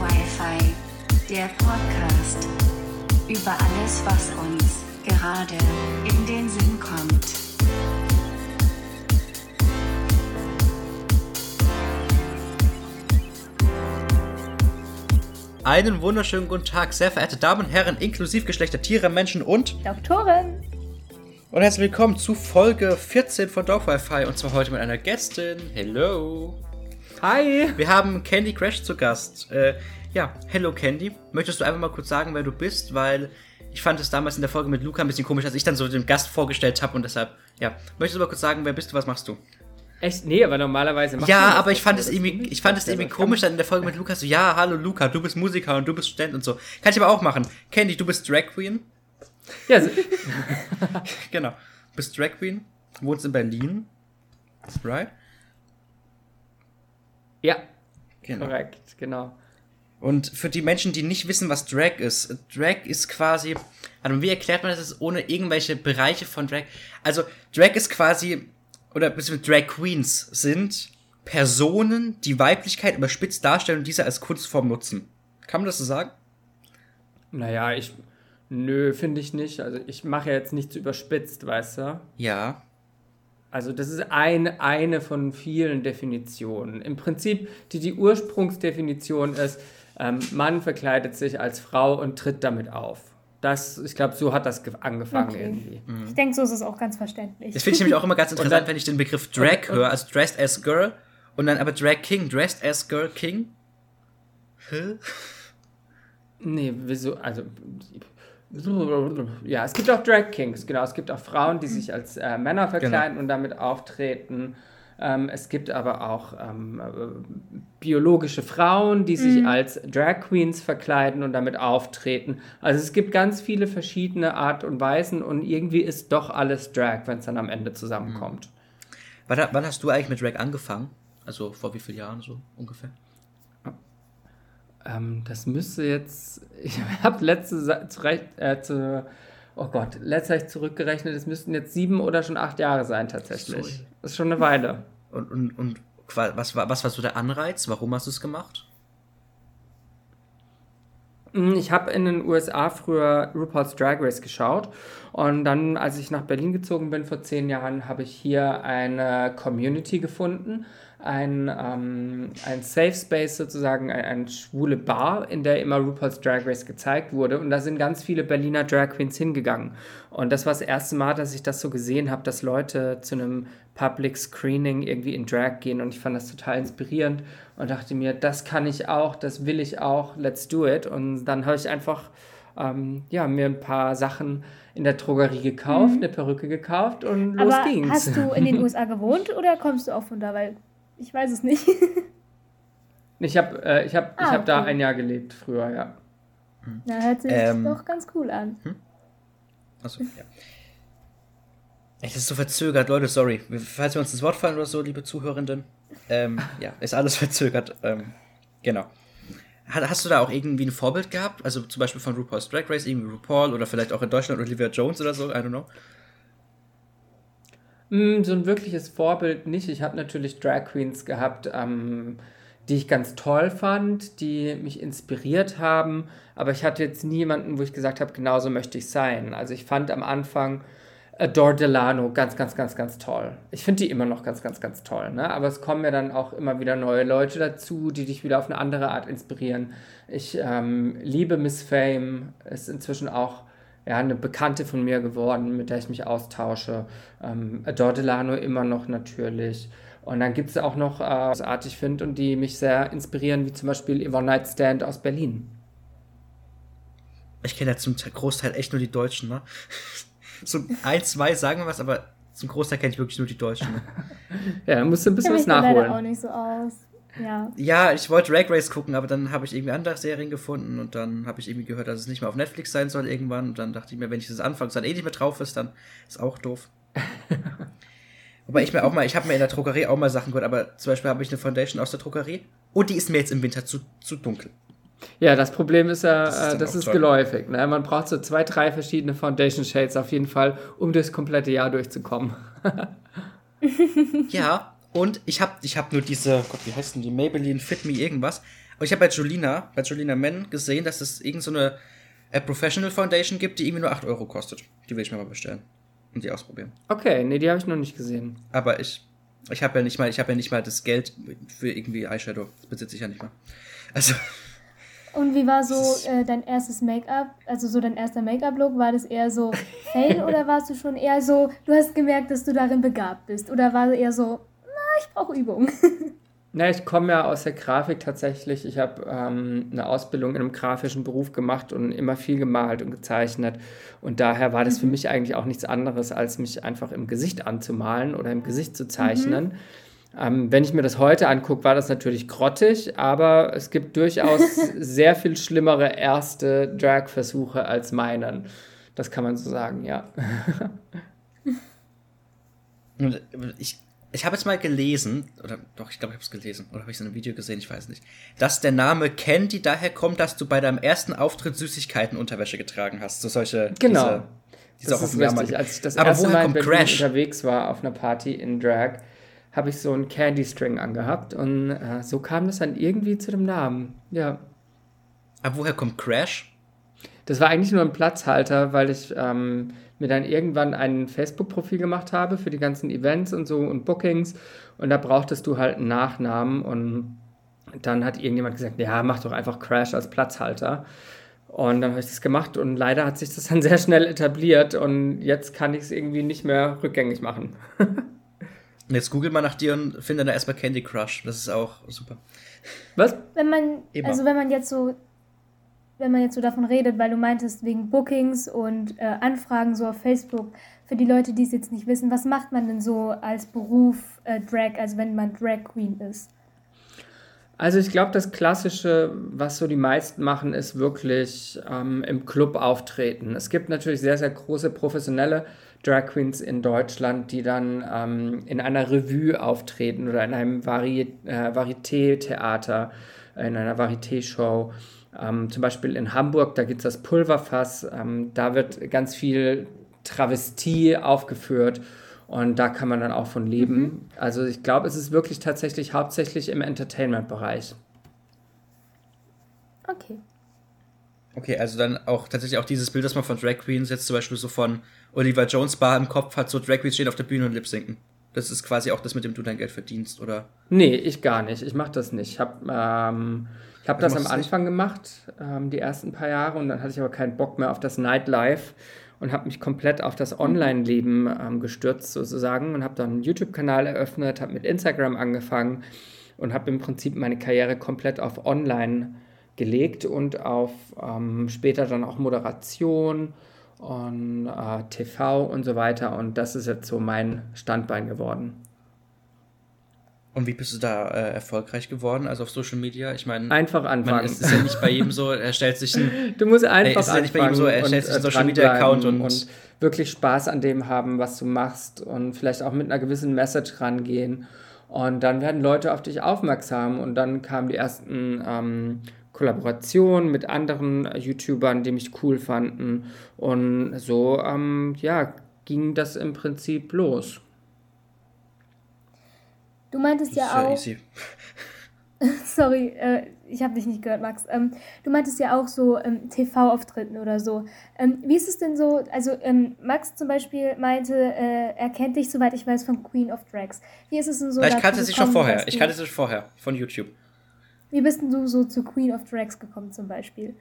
Wi-Fi, der Podcast. Über alles, was uns gerade in den Sinn kommt. Einen wunderschönen guten Tag, sehr verehrte Damen und Herren, inklusive Geschlechter, Tiere, Menschen und. Doktorin. Und herzlich willkommen zu Folge 14 von Dog Wi-Fi und zwar heute mit einer Gästin. Hello. Hi. Wir haben Candy Crash zu Gast. Äh, ja, hello Candy. Möchtest du einfach mal kurz sagen, wer du bist? Weil ich fand es damals in der Folge mit Luca ein bisschen komisch, als ich dann so den Gast vorgestellt habe und deshalb, ja. Möchtest du mal kurz sagen, wer bist du, was machst du? Echt? Nee, aber normalerweise macht Ja, aber ich fand es irgendwie, ich fand es irgendwie komisch dann in der Folge mit Lukas so, ja, hallo Luca, du bist Musiker und du bist Student und so. Kann ich aber auch machen. Candy, du bist Drag Queen. Ja, so, Genau. Du bist Drag Queen, wohnst in Berlin. Right? ja Genau. korrekt, genau. Und für die Menschen, die nicht wissen, was Drag ist, Drag ist quasi, also wie erklärt man das ohne irgendwelche Bereiche von Drag? Also Drag ist quasi, oder beziehungsweise Drag Queens sind Personen, die Weiblichkeit überspitzt darstellen und diese als Kunstform nutzen. Kann man das so sagen? Naja, ich. Nö, finde ich nicht. Also ich mache ja jetzt nichts überspitzt, weißt du? Ja. Also das ist ein, eine von vielen Definitionen. Im Prinzip, die, die Ursprungsdefinition ist, ähm, Mann verkleidet sich als Frau und tritt damit auf. Das, ich glaube, so hat das ge- angefangen Okay. irgendwie. Ich denke, so ist es auch ganz verständlich. Das finde ich nämlich auch immer ganz interessant, dann- wenn ich den Begriff Drag höre, also Dressed as Girl, und dann aber Drag King, Dressed as Girl King. Hä? Nee, wieso? Also. Ja, es gibt auch Drag Kings, genau. Es gibt auch Frauen, die sich als äh, Männer verkleiden und damit auftreten. Ähm, es gibt aber auch ähm, äh, biologische Frauen, die sich als Drag Queens verkleiden und damit auftreten. Also es gibt ganz viele verschiedene Art und Weisen und irgendwie ist doch alles Drag, wenn es dann am Ende zusammenkommt. Wann, wann hast du eigentlich mit Drag angefangen? Also vor wie vielen Jahren so ungefähr? Ähm, das müsste jetzt. Ich habe letzte Sa- zurecht, äh, zu, Oh Gott, letztlich zurückgerechnet, es müssten jetzt sieben oder schon acht Jahre sein tatsächlich. Sorry. Das ist schon eine Weile. Und, und, und was war, was war so der Anreiz? Warum hast du es gemacht? Mm, Ich habe in den USA früher RuPaul's Drag Race geschaut und dann, als ich nach Berlin gezogen bin vor zehn Jahren, habe ich hier eine Community gefunden, ein, ähm, ein Safe Space sozusagen, ein, eine schwule Bar, in der immer RuPaul's Drag Race gezeigt wurde und da sind ganz viele Berliner Drag Queens hingegangen und das war das erste Mal, dass ich das so gesehen habe, dass Leute zu einem Public Screening irgendwie in Drag gehen und ich fand das total inspirierend und dachte mir, das kann ich auch, das will ich auch, let's do it. Und dann habe ich einfach ähm, ja, mir ein paar Sachen in der Drogerie gekauft, eine Perücke gekauft und los Aber ging's. hast du in den USA gewohnt oder kommst du auch von da? Weil ich weiß es nicht. Ich habe äh, ich hab, ich Ah, hab da okay. ein Jahr gelebt früher, ja. Na, hört sich Ähm. doch ganz cool an. Achso, ja. Echt, das ist so verzögert, Leute, sorry. Falls wir uns das Wort fallen oder so, liebe Zuhörenden. Ähm, ja, ist alles verzögert. Ähm, genau. Ha- Hast du da auch irgendwie ein Vorbild gehabt? Also zum Beispiel von RuPaul's Drag Race, irgendwie RuPaul oder vielleicht auch in Deutschland Olivia Jones oder so, I don't know. Mm, So ein wirkliches Vorbild nicht. Ich habe natürlich Drag Queens gehabt, ähm, die ich ganz toll fand, die mich inspiriert haben, aber ich hatte jetzt niemanden, wo ich gesagt habe, genauso möchte ich sein. Also ich fand am Anfang Adore Delano ganz, ganz, ganz, ganz toll. Ich finde die immer noch ganz, ganz, ganz toll. Ne? Aber es kommen ja dann auch immer wieder neue Leute dazu, die dich wieder auf eine andere Art inspirieren. Ich ähm, liebe Miss Fame, ist inzwischen auch ja, eine Bekannte von mir geworden, mit der ich mich austausche. Ähm, Adore Delano immer noch natürlich. Und dann gibt es auch noch, äh, was ich artig finde und die mich sehr inspirieren, wie zum Beispiel Yvonne Nightstand aus Berlin. Ich kenne ja zum Te- Großteil echt nur die Deutschen, ne? So ein, zwei sagen wir was, aber zum Großteil kenne ich wirklich nur die Deutschen. Ne? Ja, da musst du ein Ich bisschen was da leider auch nachholen. nicht so aus. Ja. Ja, ich wollte Drag Race gucken, aber dann habe ich irgendwie andere Serien gefunden und dann habe ich irgendwie gehört, dass es nicht mehr auf Netflix sein soll irgendwann. Und dann dachte ich mir, wenn ich das anfange, es dann eh nicht mehr drauf ist, dann ist auch doof. Wobei ich mir auch mal, ich habe mir in der Drogerie auch mal Sachen gehört, aber zum Beispiel habe ich eine Foundation aus der Drogerie und die ist mir jetzt im Winter zu, zu dunkel. Ja, das Problem ist ja, Das ist das ist, das ist geläufig. Ne? Man braucht so zwei, drei verschiedene Foundation Shades auf jeden Fall, um durchs komplette Jahr durchzukommen. Ja, und ich habe ich hab nur diese, Gott, wie heißt denn die? Maybelline Fit Me irgendwas. Und ich habe bei Julina, bei Julina Men gesehen, dass es irgend so eine äh, Professional Foundation gibt, die irgendwie nur 8 Euro kostet. Die will ich mir mal bestellen und die ausprobieren. Okay, nee, die habe ich noch nicht gesehen. Aber ich, ich habe ja nicht mal, ich habe ja nicht mal das Geld für irgendwie Eyeshadow. Das besitze ich ja nicht mal. Also, Und wie war so äh, dein erstes Make-up, also so dein erster Make-up-Look? War das eher so Fail oder warst du schon eher so, du hast gemerkt, dass du darin begabt bist? Oder war es eher so, ich brauche Übung? Na, ich komme ja aus der Grafik tatsächlich. Ich habe ähm, eine Ausbildung in einem grafischen Beruf gemacht und immer viel gemalt und gezeichnet. Und daher war das für mich eigentlich auch nichts anderes, als mich einfach im Gesicht anzumalen oder im Gesicht zu zeichnen. Ähm, wenn ich mir das heute angucke, war das natürlich grottig, aber es gibt durchaus sehr viel schlimmere erste Drag-Versuche als meinen. Das kann man so sagen, ja. ich, ich habe jetzt mal gelesen, oder doch, ich glaube, ich habe es gelesen, oder habe ich es in einem Video gesehen, ich weiß nicht, dass der Name Candy daher kommt, dass du bei deinem ersten Auftritt Süßigkeiten-Unterwäsche getragen hast. So solche. Genau. Diese, diese Das ist richtig. Als ich das Aber erste Mal in Berlin Crash? unterwegs war auf einer Party in Drag, habe ich so einen Candy String angehabt und äh, so kam das dann irgendwie zu dem Namen. Ja. Aber woher kommt Crash? Das war eigentlich nur ein Platzhalter, weil ich ähm, mir dann irgendwann ein Facebook-Profil gemacht habe für die ganzen Events und so und Bookings und da brauchtest du halt einen Nachnamen und dann hat irgendjemand gesagt, ja, mach doch einfach Crash als Platzhalter. Und dann habe ich das gemacht und leider hat sich das dann sehr schnell etabliert und jetzt kann ich es irgendwie nicht mehr rückgängig machen. Jetzt google mal nach dir und finde dann erstmal Candy Crush. Das ist auch super. Was? Wenn man, Immer. also wenn man jetzt so, wenn man jetzt so davon redet, weil du meintest wegen Bookings und äh, Anfragen so auf Facebook, für die Leute, die es jetzt nicht wissen, was macht man denn so als Beruf äh, Drag, also wenn man Drag Queen ist? Also ich glaube, das Klassische, was so die meisten machen, ist wirklich ähm, im Club auftreten. Es gibt natürlich sehr, sehr große professionelle Drag Queens in Deutschland, die dann ähm, in einer Revue auftreten oder in einem Vari äh, Varieté-Theater, in einer Varieté-Show. Ähm, zum Beispiel in Hamburg, da gibt es das Pulverfass. Ähm, da wird ganz viel Travestie aufgeführt und da kann man dann auch von leben. Also ich glaube, es ist wirklich tatsächlich hauptsächlich im Entertainment-Bereich. Okay. Okay, also dann auch tatsächlich auch dieses Bild, das man von Drag Queens jetzt zum Beispiel so von Oliver Jones Bar im Kopf hat, so Drag Queens stehen auf der Bühne und lip sinken. Das ist quasi auch das, mit dem du dein Geld verdienst, oder? Nee, ich gar nicht. Ich mache das nicht. Ich habe ähm, ich hab Du das am es nicht? Anfang gemacht, ähm, die ersten paar Jahre, und dann hatte ich aber keinen Bock mehr auf das Nightlife und habe mich komplett auf das Online-Leben ähm, gestürzt sozusagen und habe dann einen YouTube-Kanal eröffnet, habe mit Instagram angefangen und habe im Prinzip meine Karriere komplett auf Online gelegt und auf ähm, später dann auch Moderation und äh, TV und so weiter. Und das ist jetzt so mein Standbein geworden. Und wie bist du da äh, erfolgreich geworden, also auf Social Media? Ich meine, Einfach man, anfangen. es ist ja nicht bei jedem so, er stellt sich ein, Du musst einfach es ist ja nicht bei anfangen so, er und, stellt sich einen äh, Social Media Account dranbleiben und- wirklich Spaß an dem haben, was du machst und vielleicht auch mit einer gewissen Message rangehen. Und dann werden Leute auf dich aufmerksam und dann kamen die ersten ähm, Kollaborationen mit anderen YouTubern, die mich cool fanden. Und so, ähm, ja, ging das im Prinzip los. Du meintest ja ja auch, easy. sorry, äh, ich habe dich nicht gehört, Max. Ähm, du meintest ja auch so ähm, TV-Auftritten oder so. Ähm, wie ist es denn so? Also ähm, Max zum Beispiel meinte, äh, er kennt dich, soweit ich weiß, von Queen of Drags. Wie ist es denn so? ich dazu kannte sie schon vorher. Ich kannte sie schon vorher von YouTube. Wie bist denn du so zu Queen of Drags gekommen zum Beispiel?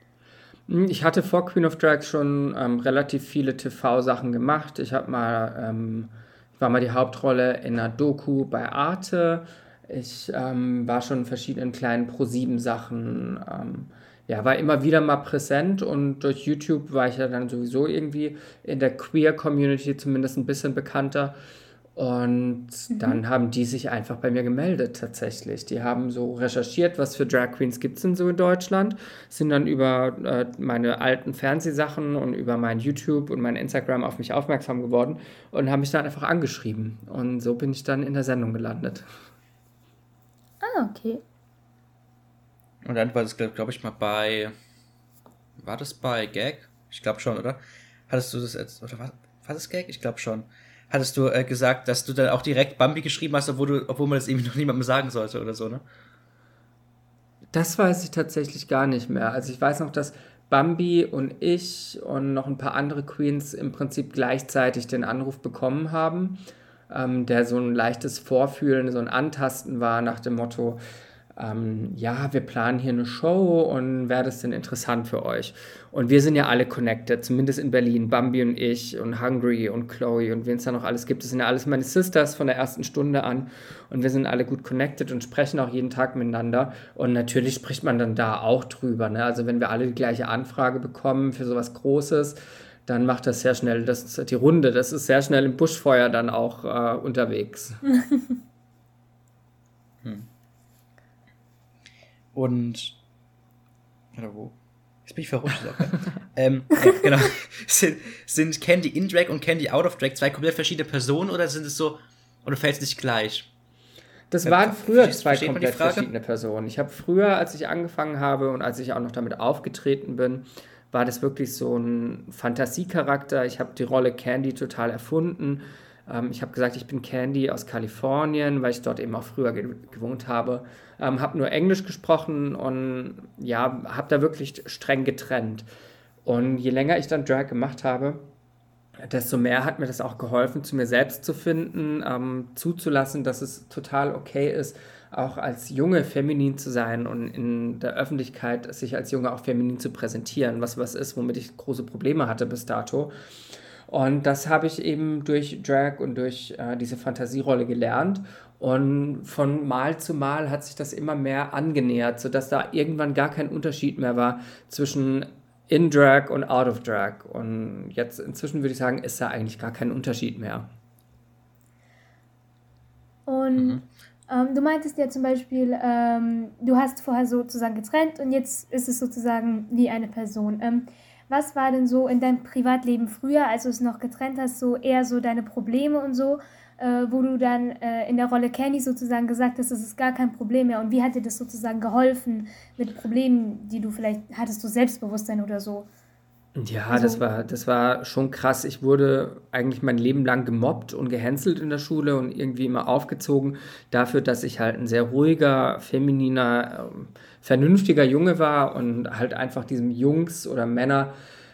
Hm, Ich hatte vor Queen of Drags schon ähm, relativ viele TV-Sachen gemacht. Ich habe mal, ähm, ich war mal die Hauptrolle in einer Doku bei Arte. Ich ähm, war schon in verschiedenen kleinen Pro-7-Sachen. Ähm, ja, war immer wieder mal präsent und durch YouTube war ich ja dann sowieso irgendwie in der Queer-Community zumindest ein bisschen bekannter. Und dann haben die sich einfach bei mir gemeldet tatsächlich. Die haben so recherchiert, was für Drag Queens gibt es denn so in Deutschland, sind dann über äh, meine alten Fernsehsachen und über mein YouTube und mein Instagram auf mich aufmerksam geworden und haben mich dann einfach angeschrieben. Und so bin ich dann in der Sendung gelandet. Ah, okay. Und dann war das, glaube glaub ich, mal bei. War das bei Gag? Ich glaube schon, oder? Hattest du das jetzt. Oder war, war das Gag? Ich glaube schon. Hattest du äh, gesagt, dass du dann auch direkt Bambi geschrieben hast, obwohl, du, obwohl man das irgendwie noch niemandem sagen sollte oder so, ne? Das weiß ich tatsächlich gar nicht mehr. Also ich weiß noch, dass Bambi und ich und noch ein paar andere Queens im Prinzip gleichzeitig den Anruf bekommen haben, ähm, der so ein leichtes Vorfühlen, so ein Antasten war nach dem Motto, ähm, ja, wir planen hier eine Show und wäre das denn interessant für euch? Und wir sind ja alle connected, zumindest in Berlin. Bambi und ich und Hungry und Chloe und wen es da noch alles gibt. Das sind ja alles meine Sisters von der ersten Stunde an. Und wir sind alle gut connected und sprechen auch jeden Tag miteinander. Und natürlich spricht man dann da auch drüber. Ne? Also wenn wir alle die gleiche Anfrage bekommen für sowas Großes, dann macht das sehr schnell das, die Runde. Das ist sehr schnell im Buschfeuer dann auch äh, unterwegs. Und. Oder wo? Jetzt bin ich verrutscht. ähm, ja, genau. Sind, sind Candy in Drag und Candy out of Drag zwei komplett verschiedene Personen oder sind es so. Oder fällt es nicht gleich? Das äh, waren früher zwei komplett verschiedene Personen. Ich habe früher, als ich angefangen habe und als ich auch noch damit aufgetreten bin, war das wirklich so ein Fantasiecharakter. Ich habe die Rolle Candy total erfunden. Ähm, ich habe gesagt, ich bin Candy aus Kalifornien, weil ich dort eben auch früher ge gewohnt habe ähm, habe nur Englisch gesprochen und ja, habe da wirklich streng getrennt. Und je länger ich dann Drag gemacht habe, desto mehr hat mir das auch geholfen, zu mir selbst zu finden, ähm, zuzulassen, dass es total okay ist, auch als Junge feminin zu sein und in der Öffentlichkeit sich als Junge auch feminin zu präsentieren, was was ist, womit ich große Probleme hatte bis dato. Und das habe ich eben durch Drag und durch äh, diese Fantasierolle gelernt. Und von Mal zu Mal hat sich das immer mehr angenähert, sodass da irgendwann gar kein Unterschied mehr war zwischen in Drag und out of Drag. Und jetzt inzwischen würde ich sagen, ist da eigentlich gar kein Unterschied mehr. Und mhm. ähm, du meintest ja zum Beispiel, ähm, du hast vorher sozusagen getrennt und jetzt ist es sozusagen wie eine Person. Ähm, was war denn so in deinem Privatleben früher, als du es noch getrennt hast, so eher so deine Probleme und so? Äh, wo du dann äh, in der Rolle Candy sozusagen gesagt hast, das ist gar kein Problem mehr. Und wie hat dir das sozusagen geholfen mit Problemen, die du vielleicht hattest, du Selbstbewusstsein oder so? Ja, also, das, war, das war schon krass. Ich wurde eigentlich mein Leben lang gemobbt und gehänselt in der Schule und irgendwie immer aufgezogen dafür, dass ich halt ein sehr ruhiger, femininer, ähm, vernünftiger Junge war und halt einfach diesem Jungs oder Männer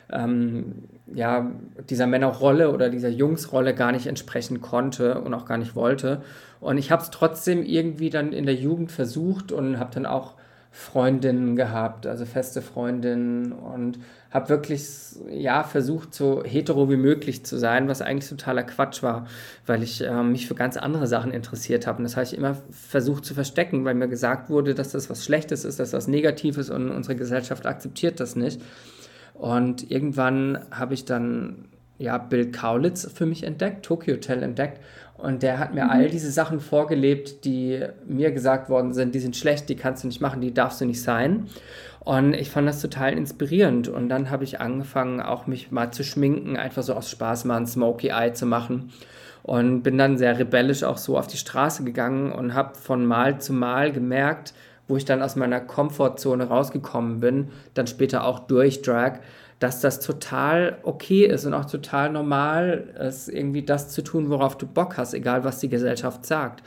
ähm, ja, dieser Männerrolle oder dieser Jungsrolle gar nicht entsprechen konnte und auch gar nicht wollte. Und ich habe es trotzdem irgendwie dann in der Jugend versucht und habe dann auch Freundinnen gehabt, also feste Freundinnen und habe wirklich ja versucht so hetero wie möglich zu sein, was eigentlich totaler Quatsch war, weil ich äh, mich für ganz andere Sachen interessiert habe und das habe ich immer versucht zu verstecken, weil mir gesagt wurde, dass das was Schlechtes ist, dass das Negatives und unsere Gesellschaft akzeptiert das nicht. Und irgendwann habe ich dann ja, Bill Kaulitz für mich entdeckt, Tokyo Hotel entdeckt. Und der hat mir mhm. all diese Sachen vorgelebt, die mir gesagt worden sind, die sind schlecht, die kannst du nicht machen, die darfst du nicht sein. Und ich fand das total inspirierend. Und dann habe ich angefangen, auch mich mal zu schminken, einfach so aus Spaß mal ein Smoky Eye zu machen. Und bin dann sehr rebellisch auch so auf die Straße gegangen und habe von Mal zu Mal gemerkt, wo ich dann aus meiner Komfortzone rausgekommen bin, dann später auch durch Drag, dass das total okay ist und auch total normal ist, irgendwie das zu tun, worauf du Bock hast, egal was die Gesellschaft sagt.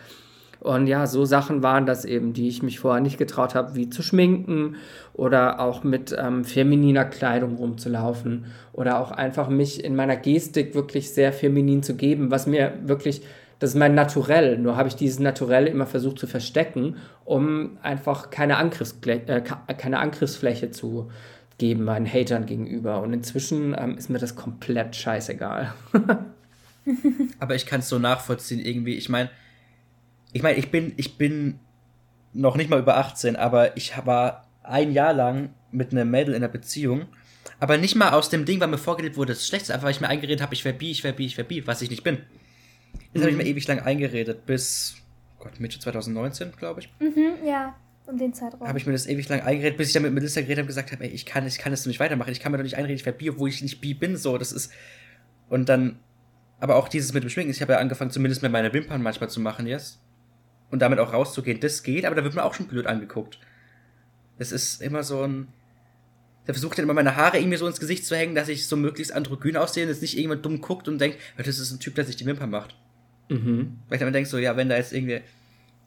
Und ja, so Sachen waren das eben, die ich mich vorher nicht getraut habe, wie zu schminken oder auch mit ähm, femininer Kleidung rumzulaufen oder auch einfach mich in meiner Gestik wirklich sehr feminin zu geben, was mir wirklich das ist mein Naturell. Nur habe ich dieses Naturell immer versucht zu verstecken, um einfach keine, Angriffsfläche, äh, keine Angriffsfläche zu geben meinen Hatern gegenüber. Und inzwischen ähm, ist mir das komplett scheißegal. Aber ich kann es so nachvollziehen irgendwie. Ich meine, ich meine, ich bin, ich bin noch nicht mal über 18, aber ich war ein Jahr lang mit einem Mädel in einer Beziehung. Aber nicht mal aus dem Ding, weil mir vorgelebt wurde, das ist schlecht, einfach weil ich mir eingeredet habe, ich wäre bi, ich wäre bi, ich wäre bi, was ich nicht bin. Das mhm. habe ich mir ewig lang eingeredet, bis Gott, Mitte 2019, glaube ich. Mhm, ja, um den Zeitraum. Habe ich mir das ewig lang eingeredet, bis ich dann mit Melissa geredet habe und gesagt habe, ey, ich kann, ich kann das nicht weitermachen, ich kann mir doch nicht einreden, ich werde bi, obwohl ich nicht bi bin, so, das ist. Und dann, aber auch dieses mit dem Schminken, ich habe ja angefangen, zumindest mit meine Wimpern manchmal zu machen jetzt. Und damit auch rauszugehen, das geht, aber da wird man auch schon blöd angeguckt. Das ist immer so ein. Der versucht dann immer meine Haare irgendwie so ins Gesicht zu hängen, dass ich so möglichst androgyn aussehe und jetzt nicht irgendjemand dumm guckt und denkt, das ist ein Typ, der sich die Wimpern macht. Mhm. Weil ich dann denke so, ja, wenn da jetzt irgendwie.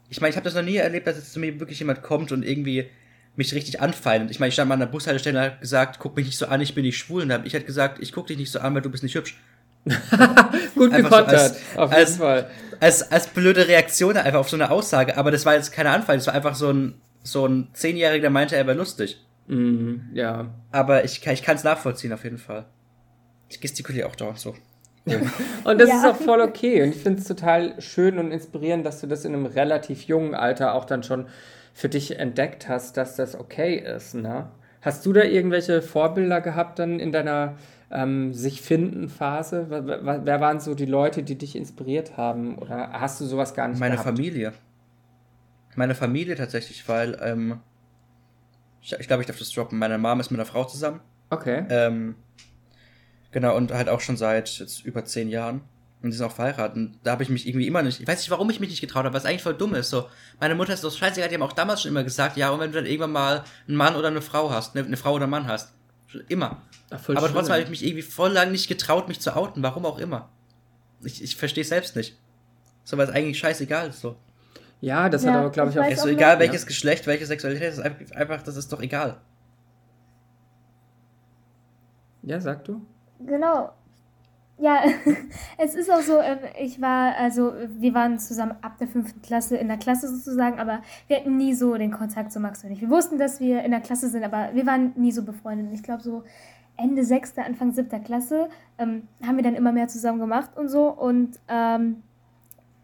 Ich meine, ich habe das noch nie erlebt, dass jetzt zu mir wirklich jemand kommt und irgendwie mich richtig anfeindet. Ich meine, ich stand mal an der Bushaltestelle und hat gesagt, guck mich nicht so an, ich bin nicht schwul. Und dann habe ich halt gesagt, ich guck dich nicht so an, weil du bist nicht hübsch. Gut Einfach so gekontert, als- auf jeden als- Fall. Als, als blöde Reaktion einfach auf so eine Aussage. Aber das war jetzt keine Anfall, das war einfach so ein, so ein Zehnjähriger, der meinte, er wäre lustig. Mhm, ja. Aber ich, kann- ich kann es nachvollziehen auf jeden Fall. Ich gestikuliere auch dauernd so. Und das Ja. ist auch voll okay. Und ich finde es total schön und inspirierend, dass du das in einem relativ jungen Alter auch dann schon für dich entdeckt hast, dass das okay ist. Ne? Hast du da irgendwelche Vorbilder gehabt dann in deiner ähm, sich finden Phase? Wer, wer- waren so die Leute, die dich inspiriert haben? Oder hast du sowas gar nicht Meine gehabt? Familie. Meine Familie tatsächlich, weil, ähm, ich, ich glaube, ich darf das droppen. Meine Mom ist mit einer Frau zusammen. Okay. Ähm, genau, und halt auch schon seit jetzt über zehn Jahren. Und die sind auch verheiratet. Und da habe ich mich irgendwie immer nicht. Ich weiß nicht, warum ich mich nicht getraut habe, was eigentlich voll dumm ist. So, meine Mutter ist so scheißegal, die haben auch damals schon immer gesagt, ja, und wenn du dann irgendwann mal einen Mann oder eine Frau hast, eine, eine Frau oder einen Mann hast. Immer. Ach, voll Aber schön. trotzdem habe ich mich irgendwie voll lang nicht getraut, mich zu outen, warum auch immer. Ich, ich verstehe es selbst nicht. So, weil es eigentlich scheißegal ist so. Ja, das Ja, hat aber, glaube ich, auch. weiß Ist so auch egal, welches Geschlecht, welche Sexualität, das ist einfach, einfach, das ist doch egal. Ja, sag du? Genau. Ja, es ist auch so, ähm, ich war, also wir waren zusammen ab der fünften Klasse in der Klasse sozusagen, aber wir hatten nie so den Kontakt zu Max und ich. Wir wussten, dass wir in der Klasse sind, aber wir waren nie so befreundet. Und Ich glaube, so Ende sechster, Anfang siebter Klasse ähm, haben wir dann immer mehr zusammen gemacht und so. Und ähm,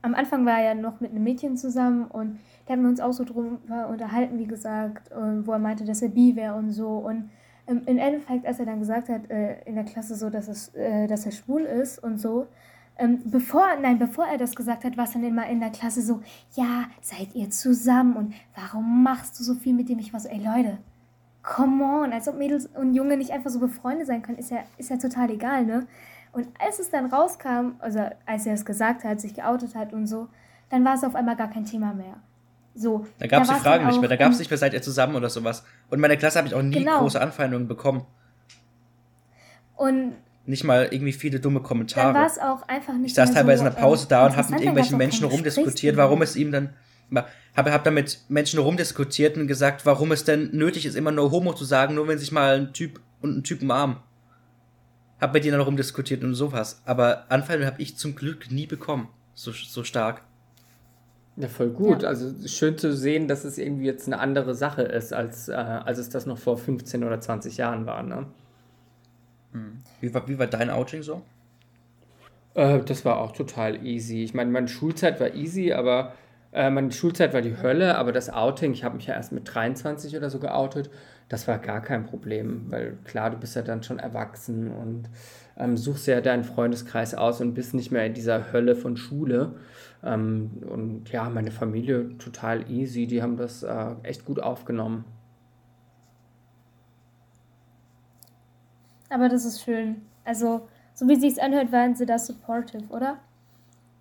am Anfang war er ja noch mit einem Mädchen zusammen und da haben wir uns auch so drüber unterhalten, wie gesagt, wo er meinte, dass er bi wäre und so. Und ähm, im Endeffekt, als er dann gesagt hat äh, in der Klasse so, dass, es, äh, dass er schwul ist und so, ähm, bevor, nein, bevor er das gesagt hat, war es dann immer in der Klasse so, ja, seid ihr zusammen und warum machst du so viel mit dem? Ich war so, ey Leute, come on, als ob Mädels und Junge nicht einfach so befreundet sein können, ist ja, ist ja total egal, ne? Und als es dann rauskam, also als er es gesagt hat, sich geoutet hat und so, dann war es auf einmal gar kein Thema mehr. So, Da gab es die Fragen dann nicht mehr, da gab es nicht mehr, seid ihr zusammen oder sowas. Und in meiner Klasse habe ich auch nie Genau. große Anfeindungen bekommen. Und Nicht mal irgendwie viele dumme dann war Kommentare. es auch einfach nicht Ich saß teilweise so, in der Pause ähm, da und habe mit dann irgendwelchen Menschen rumdiskutiert, warum es ihm dann. Habe hab dann mit Menschen rumdiskutiert und gesagt, warum es denn nötig ist, immer nur Homo zu sagen, nur wenn sich mal ein Typ und ein Typ umarmen. Hab mit denen dann rumdiskutiert und sowas. Aber Anfeindungen habe ich zum Glück nie bekommen. So, so stark. Ja, voll gut. Ja. Also schön zu sehen, dass es irgendwie jetzt eine andere Sache ist, als, äh, als es das noch vor 15 oder 20 Jahren war. Ne? Wie war, wie war dein Outing so? Äh, das war auch total easy. Ich meine, meine Schulzeit war easy, aber äh, meine Schulzeit war die Hölle, aber das Outing, ich habe mich ja erst mit 23 oder so geoutet, das war gar kein Problem, weil klar, du bist ja dann schon erwachsen und ähm, suchst ja deinen Freundeskreis aus und bist nicht mehr in dieser Hölle von Schule. Ähm, und ja, meine Familie total easy, die haben das äh, echt gut aufgenommen. Aber das ist schön. Also, so wie es sich anhört, waren sie da supportive, oder?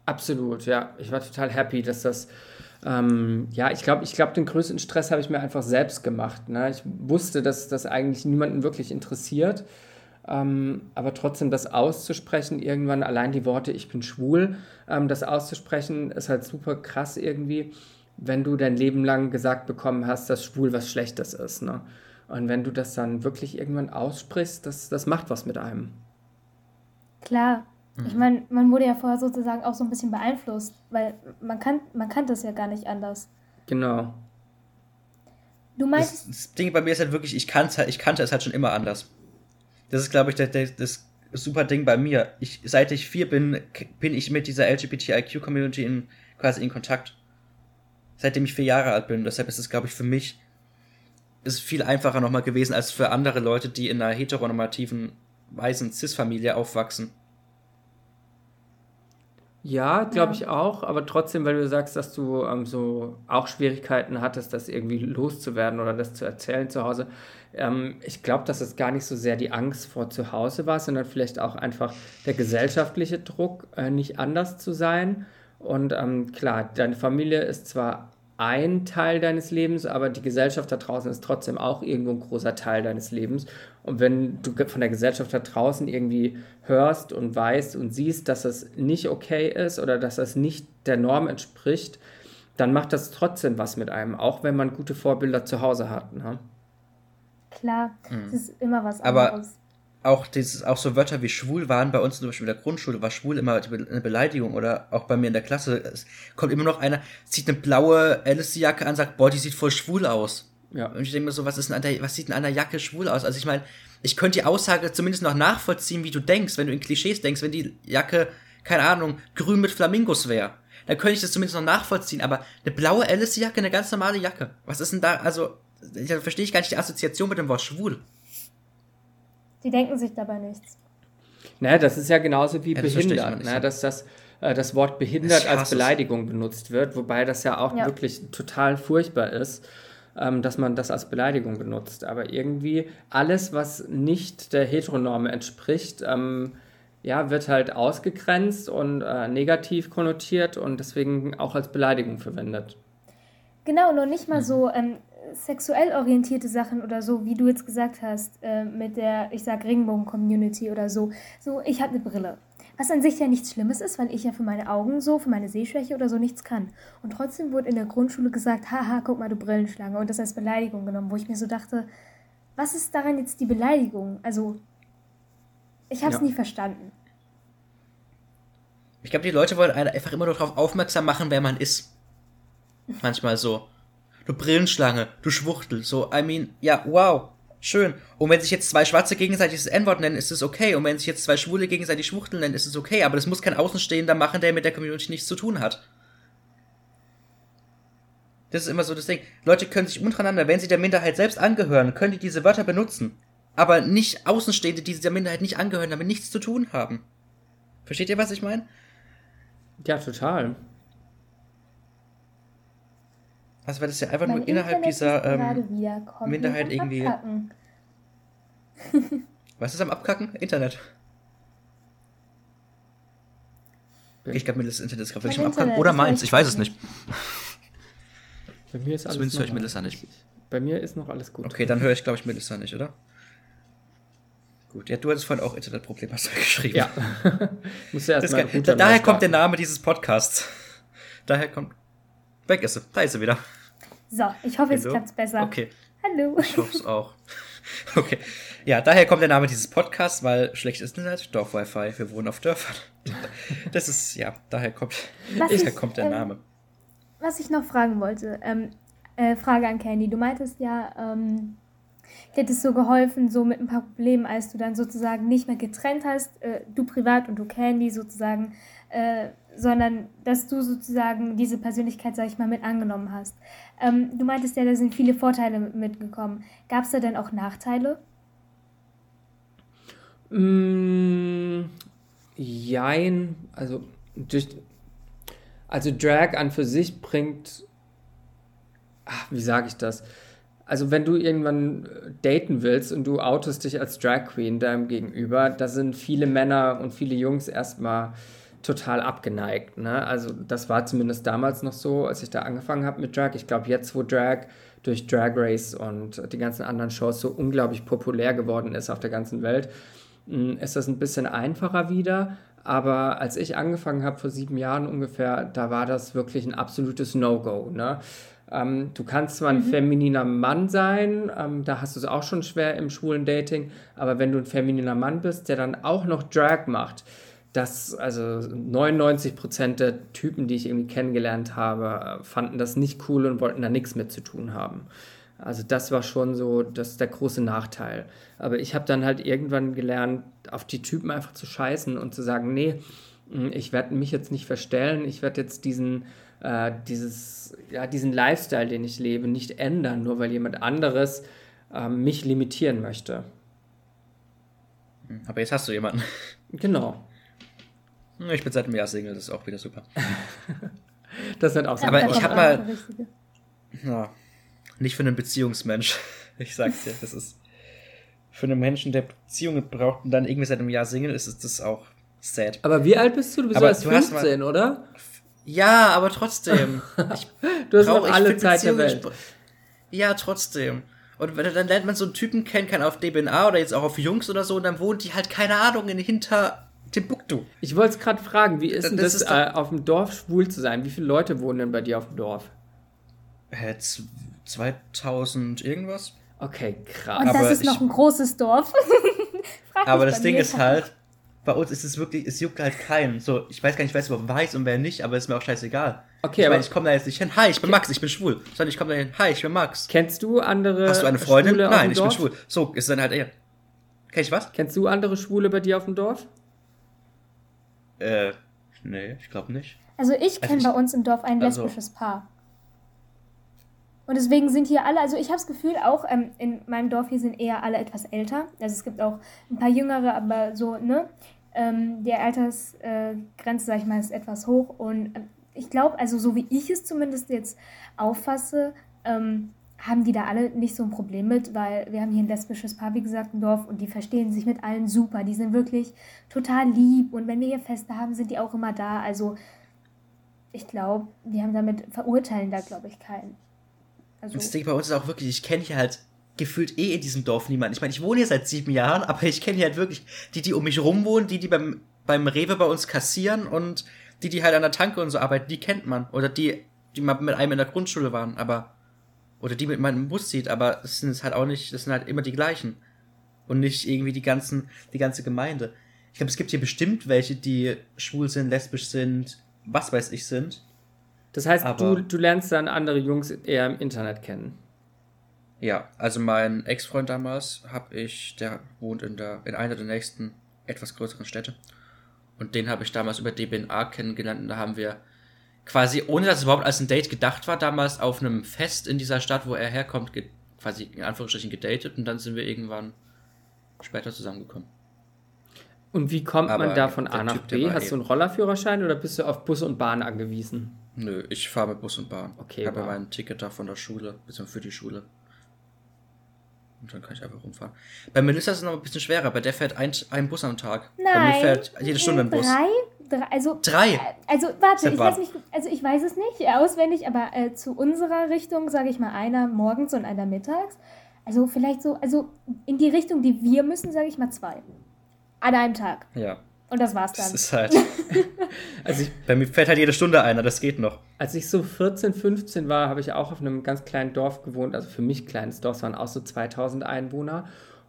Absolut, ja. Ich war total happy, dass das. Ähm, ja, ich glaube, ich glaub, den größten Stress habe ich mir einfach selbst gemacht. Ne? Ich wusste, dass das eigentlich niemanden wirklich interessiert. Ähm, aber trotzdem das auszusprechen, irgendwann allein die Worte, ich bin schwul, ähm, das auszusprechen, ist halt super krass irgendwie, wenn du dein Leben lang gesagt bekommen hast, dass schwul was Schlechtes ist. Ne? Und wenn du das dann wirklich irgendwann aussprichst, das, das macht was mit einem. Klar. Ich meine, man wurde ja vorher sozusagen auch so ein bisschen beeinflusst, weil man kann, man kannte es ja gar nicht anders. Genau. Du Das, meintest, das Ding bei mir ist halt wirklich, ich, kann's halt, ich kannte es halt schon immer anders. Das ist, glaube ich, der, das super Ding bei mir. Ich, seit ich vier bin, bin ich mit dieser LGBTIQ-Community in, quasi in Kontakt. Seitdem ich vier Jahre alt bin. Deshalb ist es, glaube ich, für mich ist viel einfacher nochmal gewesen als für andere Leute, die in einer heteronormativen, weißen Cis-Familie aufwachsen. Ja, glaube Ja. ich auch, aber trotzdem, weil du sagst, dass du ähm, so auch Schwierigkeiten hattest, das irgendwie loszuwerden oder das zu erzählen zu Hause. Ähm, ich glaube, dass es gar nicht so sehr die Angst vor zu Hause war, sondern vielleicht auch einfach der gesellschaftliche Druck, äh, nicht anders zu sein. Und ähm, klar, deine Familie ist zwar ein Teil deines Lebens, aber die Gesellschaft da draußen ist trotzdem auch irgendwo ein großer Teil deines Lebens. Und wenn du von der Gesellschaft da draußen irgendwie hörst und weißt und siehst, dass das nicht okay ist oder dass das nicht der Norm entspricht, dann macht das trotzdem was mit einem, auch wenn man gute Vorbilder zu Hause hat. Ne? Klar, es ist immer was Aber- anderes. Auch dieses, auch so Wörter wie schwul waren bei uns zum Beispiel in der Grundschule, war schwul immer eine Beleidigung oder auch bei mir in der Klasse, es kommt immer noch einer, zieht eine blaue Alice-Jacke an, sagt, boah, die sieht voll schwul aus. Ja. Und ich denke mir so, was ist denn an der, was sieht denn an der Jacke schwul aus? Also ich meine, ich könnte die Aussage zumindest noch nachvollziehen, wie du denkst, wenn du in Klischees denkst, wenn die Jacke, keine Ahnung, grün mit Flamingos wäre. Dann könnte ich das zumindest noch nachvollziehen, aber eine blaue Alice-Jacke, eine ganz normale Jacke. Was ist denn da, also, da verstehe ich gar nicht die Assoziation mit dem Wort schwul. Die denken sich dabei nichts. Naja, das ist ja genauso wie Ja, das behindert, ne? dass das, äh, das Wort behindert als hasse es. Beleidigung benutzt wird, wobei das ja auch Ja. wirklich total furchtbar ist, ähm, dass man das als Beleidigung benutzt. Aber irgendwie alles, was nicht der Heteronorme entspricht, ähm, ja, wird halt ausgegrenzt und äh, negativ konnotiert und deswegen auch als Beleidigung verwendet. Genau, noch nicht mal so ähm, sexuell orientierte Sachen oder so, wie du jetzt gesagt hast, äh, mit der, ich sag Regenbogen-Community oder so. So, ich habe eine Brille. Was an sich ja nichts Schlimmes ist, weil ich ja für meine Augen so, für meine Sehschwäche oder so nichts kann. Und trotzdem wurde in der Grundschule gesagt, haha, guck mal, du Brillenschlange. Und das als Beleidigung genommen, wo ich mir so dachte, was ist daran jetzt die Beleidigung? Also, ich habe es Ja. nie verstanden. Ich glaube, die Leute wollen einfach immer nur darauf aufmerksam machen, wer man ist. Manchmal so. Du Brillenschlange, du Schwuchtel. So, I mean, ja, wow, schön. Und wenn sich jetzt zwei Schwarze gegenseitig das N-Wort nennen, ist es okay. Und wenn sich jetzt zwei Schwule gegenseitig Schwuchtel nennen, ist es okay. Aber das muss kein Außenstehender machen, der mit der Community nichts zu tun hat. Das ist immer so das Ding. Leute können sich untereinander, wenn sie der Minderheit selbst angehören, können die diese Wörter benutzen. Aber nicht Außenstehende, die dieser Minderheit nicht angehören, damit nichts zu tun haben. Versteht ihr, was ich meine? Ja, total. Also weil das ja einfach Mein nur innerhalb Internet dieser ähm, Minderheit irgendwie-. Was ist am Abkacken? Internet. Ich glaube, mir das Internet ist gerade wirklich am Abkacken. Oder meins, ich weiß es nicht. Bei mir ist alles Zumindest höre ich noch Melissa alles nicht. Bei mir ist noch alles gut. Okay, dann höre ich, glaube ich, Melissa nicht, oder? Gut, ja, du hattest vorhin auch Internetprobleme, hast du geschrieben. Ja. Musst du erst Das mal daher kommt der. Name dieses Podcasts. Daher kommt. Weg ist sie. Da ist sie wieder. So, ich hoffe, jetzt Hallo? klappt's besser. Okay, Hallo. ich hoffe es auch. Okay. Ja, daher kommt der Name dieses Podcasts, weil schlechtes Internet, Dorf-Wi-Fi, wir wohnen auf Dörfern. Das ist, ja, daher kommt, daher ich, kommt der ähm, Name. Was ich noch fragen wollte, ähm, äh, Frage an Candy. Du meintest ja, ähm, dir hat es so geholfen, so mit ein paar Problemen, als du dann sozusagen nicht mehr getrennt hast, äh, du privat und du Candy sozusagen, äh, sondern dass du sozusagen diese Persönlichkeit, sag ich mal, mit angenommen hast. Ähm, du meintest ja, da sind viele Vorteile mit- mitgekommen. Gab es da denn auch Nachteile? Mm, jein, also durch, also Drag an für sich bringt, ach, wie sage ich das? Also wenn du irgendwann äh, daten willst und du outest dich als Drag Queen deinem Gegenüber, da sind viele Männer und viele Jungs erstmal total abgeneigt. Ne? Also das war zumindest damals noch so, als ich da angefangen habe mit Drag. Ich glaube jetzt, wo Drag durch Drag Race und die ganzen anderen Shows so unglaublich populär geworden ist auf der ganzen Welt, mh, ist das ein bisschen einfacher wieder. Aber als ich angefangen habe, vor sieben Jahren ungefähr, da war das wirklich ein absolutes No-Go. Ne? Ähm, du kannst zwar ein femininer Mann sein, ähm, da hast du es auch schon schwer im schwulen Dating, aber wenn du ein femininer Mann bist, der dann auch noch Drag macht, das, also 99% der Typen, die ich irgendwie kennengelernt habe, fanden das nicht cool und wollten da nichts mit zu tun haben. Also das war schon so, das ist der große Nachteil. Aber ich habe dann halt irgendwann gelernt, auf die Typen einfach zu scheißen und zu sagen, nee, mh, ich werde mich jetzt nicht verstellen, ich werde jetzt diesen, äh, dieses, ja, diesen Lifestyle, den ich lebe, nicht ändern, nur weil jemand anderes äh, mich limitieren möchte. Aber jetzt hast du jemanden. Genau. Ich bin seit einem Jahr Single, das ist auch wieder super. Das wird auch so. Aber ich kommt hab auch mal-. Ja. Nicht für einen Beziehungsmensch. Ich sag's dir, das ist. Für einen Menschen, der Beziehungen braucht und dann irgendwie seit einem Jahr Single ist, ist das auch sad. Aber wie alt bist du? Du bist Aber erst du hast mal- 15, oder? Ja, aber trotzdem. Ich Du hast brauch- noch ich alle Zeit der Welt. Ja, trotzdem. Und wenn, dann lernt man so einen Typen kennen, kann auf DBNA oder jetzt auch auf Jungs oder so, und dann wohnt die halt, keine Ahnung, in, hinter Timbuktu. Ich wollte es gerade fragen, wie ist Das denn das, ist doch- äh, auf dem Dorf schwul zu sein? Wie viele Leute wohnen denn bei dir auf dem Dorf? Äh, z- 2000 irgendwas? Okay, Und krass. Aber das ist ich- noch ein großes Dorf. Aber das Ding ist halt, bei uns ist es wirklich, es juckt halt keinen. So, ich weiß gar nicht, wer es überhaupt weiß und wer nicht, aber ist mir auch scheißegal. Okay, ich aber- meine, ich komme da jetzt nicht hin. Hi, ich bin Max, ich bin schwul. Sondern ich komme da hin. Hi, ich bin Max. Kennst du andere Hast du eine Freundin? Schwule Nein, ich bin schwul. So, ist dann halt eher. Kenn ich was? Kennst du andere Schwule bei dir auf dem Dorf? Äh, nee, ich glaube nicht. Also ich kenne ich- bei uns im Dorf ein also- lesbisches Paar. Und deswegen sind hier alle, also ich habe das Gefühl, auch ähm, in meinem Dorf hier sind eher alle etwas älter. Also es gibt auch ein paar Jüngere, aber so, ne? Ähm, die Altersgrenze, Grenze, sag ich mal, ist etwas hoch. Und ähm, ich glaube, also so wie ich es zumindest jetzt auffasse, ähm, haben die da alle nicht so ein Problem mit, weil wir haben hier ein lesbisches Paar, wie gesagt, im Dorf und die verstehen sich mit allen super. Die sind wirklich total lieb und wenn wir hier Feste haben, sind die auch immer da. Also ich glaube, die haben damit verurteilen da, glaube ich, keinen. Also, Das Ding bei uns ist auch wirklich, ich kenne hier halt gefühlt eh in diesem Dorf niemanden. Ich meine, ich wohne hier seit sieben Jahren, aber ich kenne hier halt wirklich die, die um mich rum wohnen, die, die beim, beim Rewe bei uns kassieren und die, die halt an der Tanke und so arbeiten, die kennt man. Oder die, die mal mit einem in der Grundschule waren, aber. Oder die mit meinem Bus sieht, aber es sind es halt auch nicht, das sind halt immer die gleichen. Und nicht irgendwie die ganzen, die ganze Gemeinde. Ich glaube, es gibt hier bestimmt welche, die schwul sind, lesbisch sind, was weiß ich sind. Das heißt, Aber- du, du lernst dann andere Jungs eher im Internet kennen. Ja, also mein Ex-Freund damals habe ich, der wohnt in der in einer der nächsten etwas größeren Städte und den habe ich damals über DBNA kennengelernt und da haben wir quasi ohne dass es überhaupt als ein Date gedacht war damals auf einem Fest in dieser Stadt, wo er herkommt, quasi in Anführungsstrichen gedatet und dann sind wir irgendwann später zusammengekommen. Und wie kommt man Aber da von A nach B? Hast du einen Rollerführerschein oder bist du auf Bus und Bahn angewiesen? Nö, ich fahre mit Bus und Bahn. Okay, ich habe wow. mein Ticket da von der Schule, beziehungsweise für die Schule. Und dann kann ich einfach rumfahren. Bei Melissa ist es noch ein bisschen schwerer, bei der fährt ein, ein Bus am Tag. Bei mir nein. fährt jede Stunde ein Bus. Drei? Drei also, Drei? also warte, ich lass mich, also ich weiß es nicht auswendig, aber äh, zu unserer Richtung sage ich mal einer morgens und einer mittags. Also vielleicht so, also in die Richtung, die wir müssen, sage ich mal zwei. An einem Tag. Ja. Und das war's Das dann. ist halt. Also ich, bei mir fährt halt jede Stunde einer, das geht noch. als ich so 14, 15 war, habe ich auch auf einem ganz kleinen Dorf gewohnt. Also für mich kleines Dorf, es waren auch so 2000 Einwohner.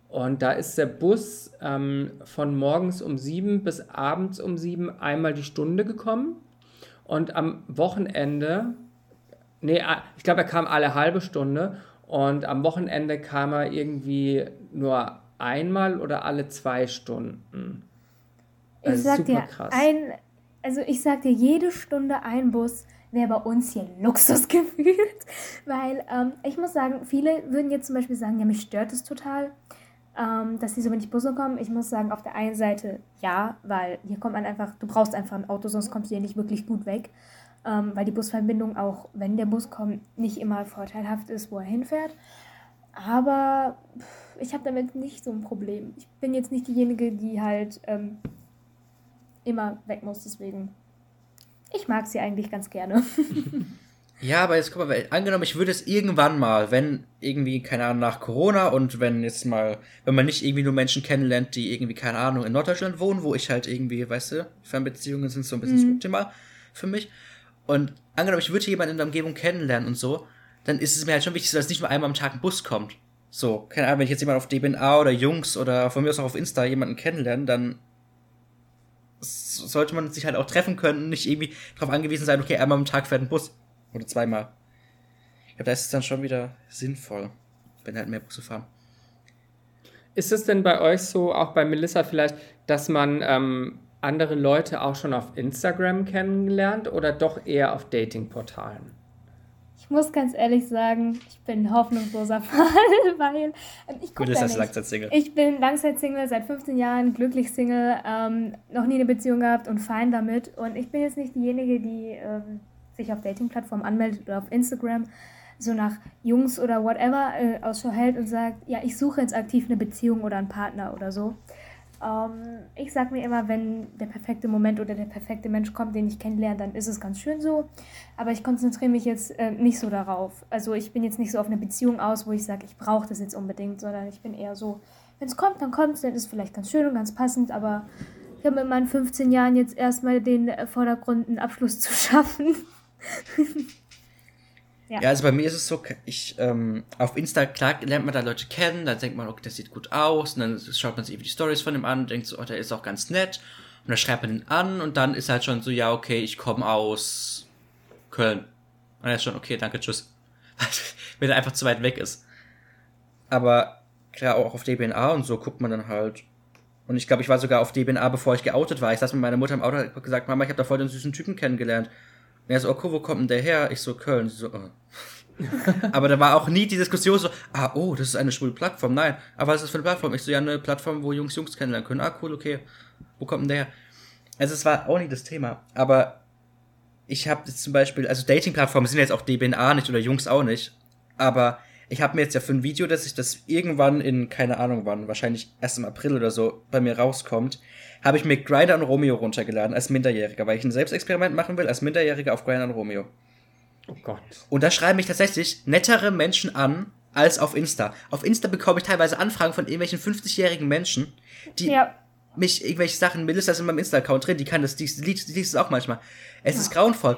Und da ist der Bus ähm, von morgens um sieben bis abends um sieben einmal die Stunde gekommen. Und am Wochenende, nee, ich glaube, er kam alle halbe Stunde. Und am Wochenende kam er irgendwie nur einmal oder alle zwei Stunden. Ich Also sag dir, krass. ein, also ich sag dir, jede Stunde ein Bus wäre bei uns hier Luxus gefühlt. Weil ähm, ich muss sagen, viele würden jetzt zum Beispiel sagen, ja, mich stört es total, ähm, dass die so wenig Busse kommen. Ich muss sagen, auf der einen Seite ja, weil hier kommt man einfach, du brauchst einfach ein Auto, sonst kommst du hier nicht wirklich gut weg. Ähm, weil die Busverbindung auch, wenn der Bus kommt, nicht immer vorteilhaft ist, wo er hinfährt. Aber ich habe damit nicht so ein Problem. Ich bin jetzt nicht diejenige, die halt ähm, immer weg muss, deswegen. Ich mag sie eigentlich ganz gerne. Ja, aber jetzt guck mal, angenommen, ich würde es irgendwann mal, wenn irgendwie, keine Ahnung, nach Corona und wenn jetzt mal, wenn man nicht irgendwie nur Menschen kennenlernt, die irgendwie, keine Ahnung, in Norddeutschland wohnen, wo ich halt irgendwie, weißt du, Fernbeziehungen sind so ein bisschen Mhm. suboptimal für mich. Und angenommen, ich würde jemanden in der Umgebung kennenlernen und so, dann ist es mir halt schon wichtig, dass nicht nur einmal am Tag ein Bus kommt. So, keine Ahnung, wenn ich jetzt jemanden auf DBNA oder Jungs oder von mir aus auch auf Insta jemanden kennenlernen, dann sollte man sich halt auch treffen können und nicht irgendwie darauf angewiesen sein, okay, einmal am Tag fährt ein Bus. Oder zweimal. Ich glaube, da ist es dann schon wieder sinnvoll, wenn halt mehr Busse fahren. Ist es denn bei euch so, auch bei Melissa vielleicht, dass man ähm, andere Leute auch schon auf Instagram kennengelernt oder doch eher auf Datingportalen? Ich muss ganz ehrlich sagen, ich bin ein hoffnungsloser Fall, weil ähm, ich gucke ist nicht. Langzeitsingle. Ich bin Langzeit-Single, seit 15 Jahren, glücklich Single, ähm, noch nie eine Beziehung gehabt und fein damit. Und ich bin jetzt nicht diejenige, die ähm, sich auf Dating-Plattformen anmeldet oder auf Instagram so nach Jungs oder whatever äh, Ausschau hält und sagt, ja, ich suche jetzt aktiv eine Beziehung oder einen Partner oder so. Ähm, ich sag mir immer, wenn der perfekte Moment oder der perfekte Mensch kommt, den ich kennenlerne, dann ist es ganz schön so. Aber ich konzentriere mich jetzt äh, nicht so darauf. Also ich bin jetzt nicht so auf eine Beziehung aus, wo ich sage, ich brauche das jetzt unbedingt, sondern ich bin eher so, wenn es kommt, dann kommt es, dann ist es vielleicht ganz schön und ganz passend, aber ich habe in meinen 15 Jahren jetzt erstmal den äh, Vordergrund einen Abschluss zu schaffen. Ja. ja. also bei mir ist es so, ich, ähm, auf Insta, klar, lernt man da Leute kennen, dann denkt man, okay, das sieht gut aus, und dann schaut man sich die Stories von dem an, denkt so, oh, der ist auch ganz nett, und dann schreibt man ihn an, und dann ist halt schon so, ja, okay, ich komme aus Köln. Und er ist schon, okay, danke, tschüss. Wenn er einfach zu weit weg ist. Aber klar, auch auf DBNA und so guckt man dann halt. Und ich glaube, ich war sogar auf DBNA, bevor ich geoutet war. Ich saß mit meiner Mutter im Auto und hab gesagt, Mama, ich habe da voll den süßen Typen kennengelernt. Er so, okay, wo kommt denn der her? Ich so, Köln. Sie so, oh. aber da war auch nie die Diskussion so, ah, oh, das ist eine schwule Plattform. Nein, aber was ist das für eine Plattform? Ich so, ja, eine Plattform, wo Jungs Jungs kennenlernen können. Ah, cool, okay. Wo kommt denn der her? Also es war auch nie das Thema. Aber ich habe zum Beispiel, also Dating-Plattformen sind jetzt auch DBNA nicht oder Jungs auch nicht. Aber ich habe mir jetzt ja für ein Video, dass ich das irgendwann in, keine Ahnung wann, wahrscheinlich erst im April oder so, bei mir rauskommt, habe ich mir Grinder und Romeo runtergeladen als Minderjähriger, weil ich ein Selbstexperiment machen will als Minderjähriger auf Grinder und Romeo. Oh Gott. Und da schreiben mich tatsächlich nettere Menschen an als auf Insta. Auf Insta bekomme ich teilweise Anfragen von irgendwelchen 50-jährigen Menschen, die ja. mich irgendwelche Sachen, Melissa ist in meinem Insta-Account drin, die kann das, die, die, die liest es auch manchmal. Es ja. ist grauenvoll.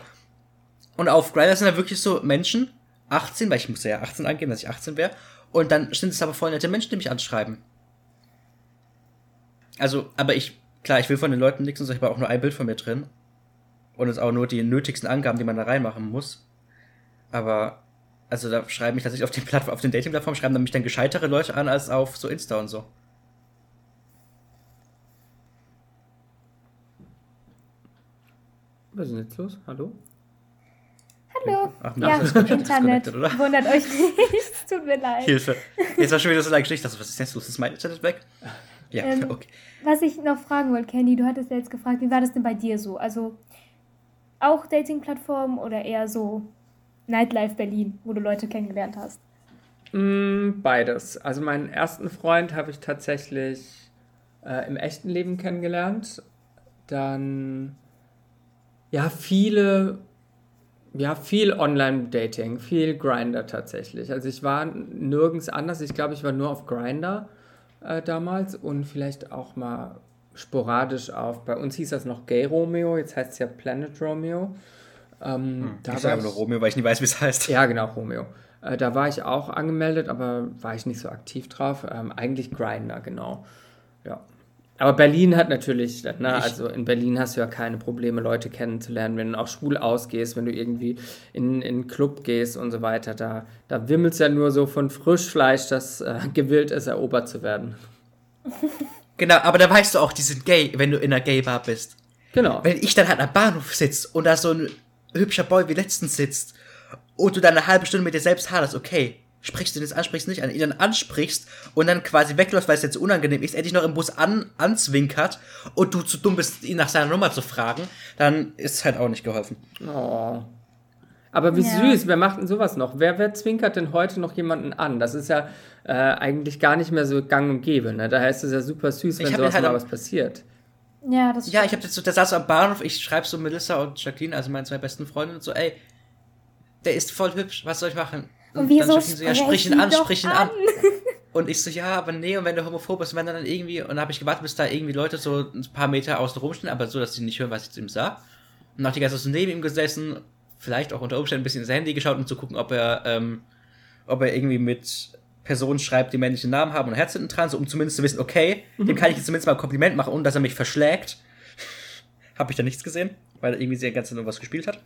Und auf Grindr sind da wirklich so Menschen, 18, weil ich musste ja 18 angeben, dass ich 18 wäre. Und dann sind es aber voll nette Menschen, die mich anschreiben. Also, aber ich, klar, ich will von den Leuten nichts, und ich habe auch nur ein Bild von mir drin. Und es ist auch nur die nötigsten Angaben, die man da reinmachen muss. Aber, also da schreiben mich tatsächlich auf den, Plattform, auf den Dating-Plattformen, schreiben dann mich dann gescheitere Leute an als auf so Insta und so. Was ist denn jetzt los? Hallo? Hallo. Ach, ja, Internet. Wundert euch nicht. Tut mir leid. Hilfe. Jetzt war schon wieder so lange Geschichte. Was ist denn los? Ist mein Internet weg? Ja, ähm, okay. Was ich noch fragen wollte, Candy, du hattest ja jetzt gefragt, wie war das denn bei dir so? Also auch Dating-Plattformen oder eher so Nightlife Berlin, wo du Leute kennengelernt hast? Mm, beides. Also meinen ersten Freund habe ich tatsächlich äh, im echten Leben kennengelernt. Dann ja, viele ja, viel Online-Dating, viel Grinder tatsächlich. Also ich war nirgends anders. Ich glaube, ich war nur auf Grinder äh, damals und vielleicht auch mal sporadisch auf. Bei uns hieß das noch Gay Romeo, jetzt heißt es ja Planet Romeo. Ähm, hm, da ich sage nur Romeo, weil ich nicht weiß, wie es heißt. Ja, genau, Romeo. Äh, da war ich auch angemeldet, aber war ich nicht so aktiv drauf. Ähm, eigentlich Grinder, genau. Ja. Aber Berlin hat natürlich, ne, also in Berlin hast du ja keine Probleme, Leute kennenzulernen, wenn du auch schwul ausgehst, wenn du irgendwie in, in einen Club gehst und so weiter. Da, da wimmelt es ja nur so von Frischfleisch, das äh, gewillt ist, erobert zu werden. Genau, aber da weißt du auch, die sind gay, wenn du in einer Gay-Bar bist. Genau. Wenn ich dann halt am Bahnhof sitze und da so ein hübscher Boy wie letztens sitzt und du dann eine halbe Stunde mit dir selbst haderst, okay, sprichst du das ansprichst nicht an, ihn dann ansprichst und dann quasi wegläufst, weil es jetzt unangenehm ist, er dich noch im Bus an, anzwinkert und du zu dumm bist, ihn nach seiner Nummer zu fragen, dann ist es halt auch nicht geholfen. Oh. Aber wie ja. süß, wer macht denn sowas noch? Wer, wer zwinkert denn heute noch jemanden an? Das ist ja äh, eigentlich gar nicht mehr so gang und gäbe. Ne? Da heißt es ja super süß, wenn sowas halt mal was passiert. Ja, das Ja, ich habe jetzt so, da saß am Bahnhof, ich schreibe so Melissa und Jacqueline, also meine zwei besten Freunde, und so, ey, der ist voll hübsch, was soll ich machen? Und wieso dann so, ja, sprich ihn an, sprich ihn an. Und ich so, ja, aber nee, und wenn du homophob bist, wenn dann irgendwie, und dann habe ich gewartet, bis da irgendwie Leute so ein paar Meter außen rumstehen, aber so, dass sie nicht hören, was ich zu ihm sag. Und hat die ganze Zeit neben ihm gesessen, vielleicht auch unter Umständen ein bisschen ins Handy geschaut, um zu gucken, ob er, ähm, ob er irgendwie mit Personen schreibt, die männliche Namen haben und Herz hinten dran, so um zumindest zu wissen, okay, mhm. dem kann ich jetzt zumindest mal ein Kompliment machen, ohne dass er mich verschlägt. habe ich da nichts gesehen, weil er irgendwie sehr ganz nur was gespielt hat.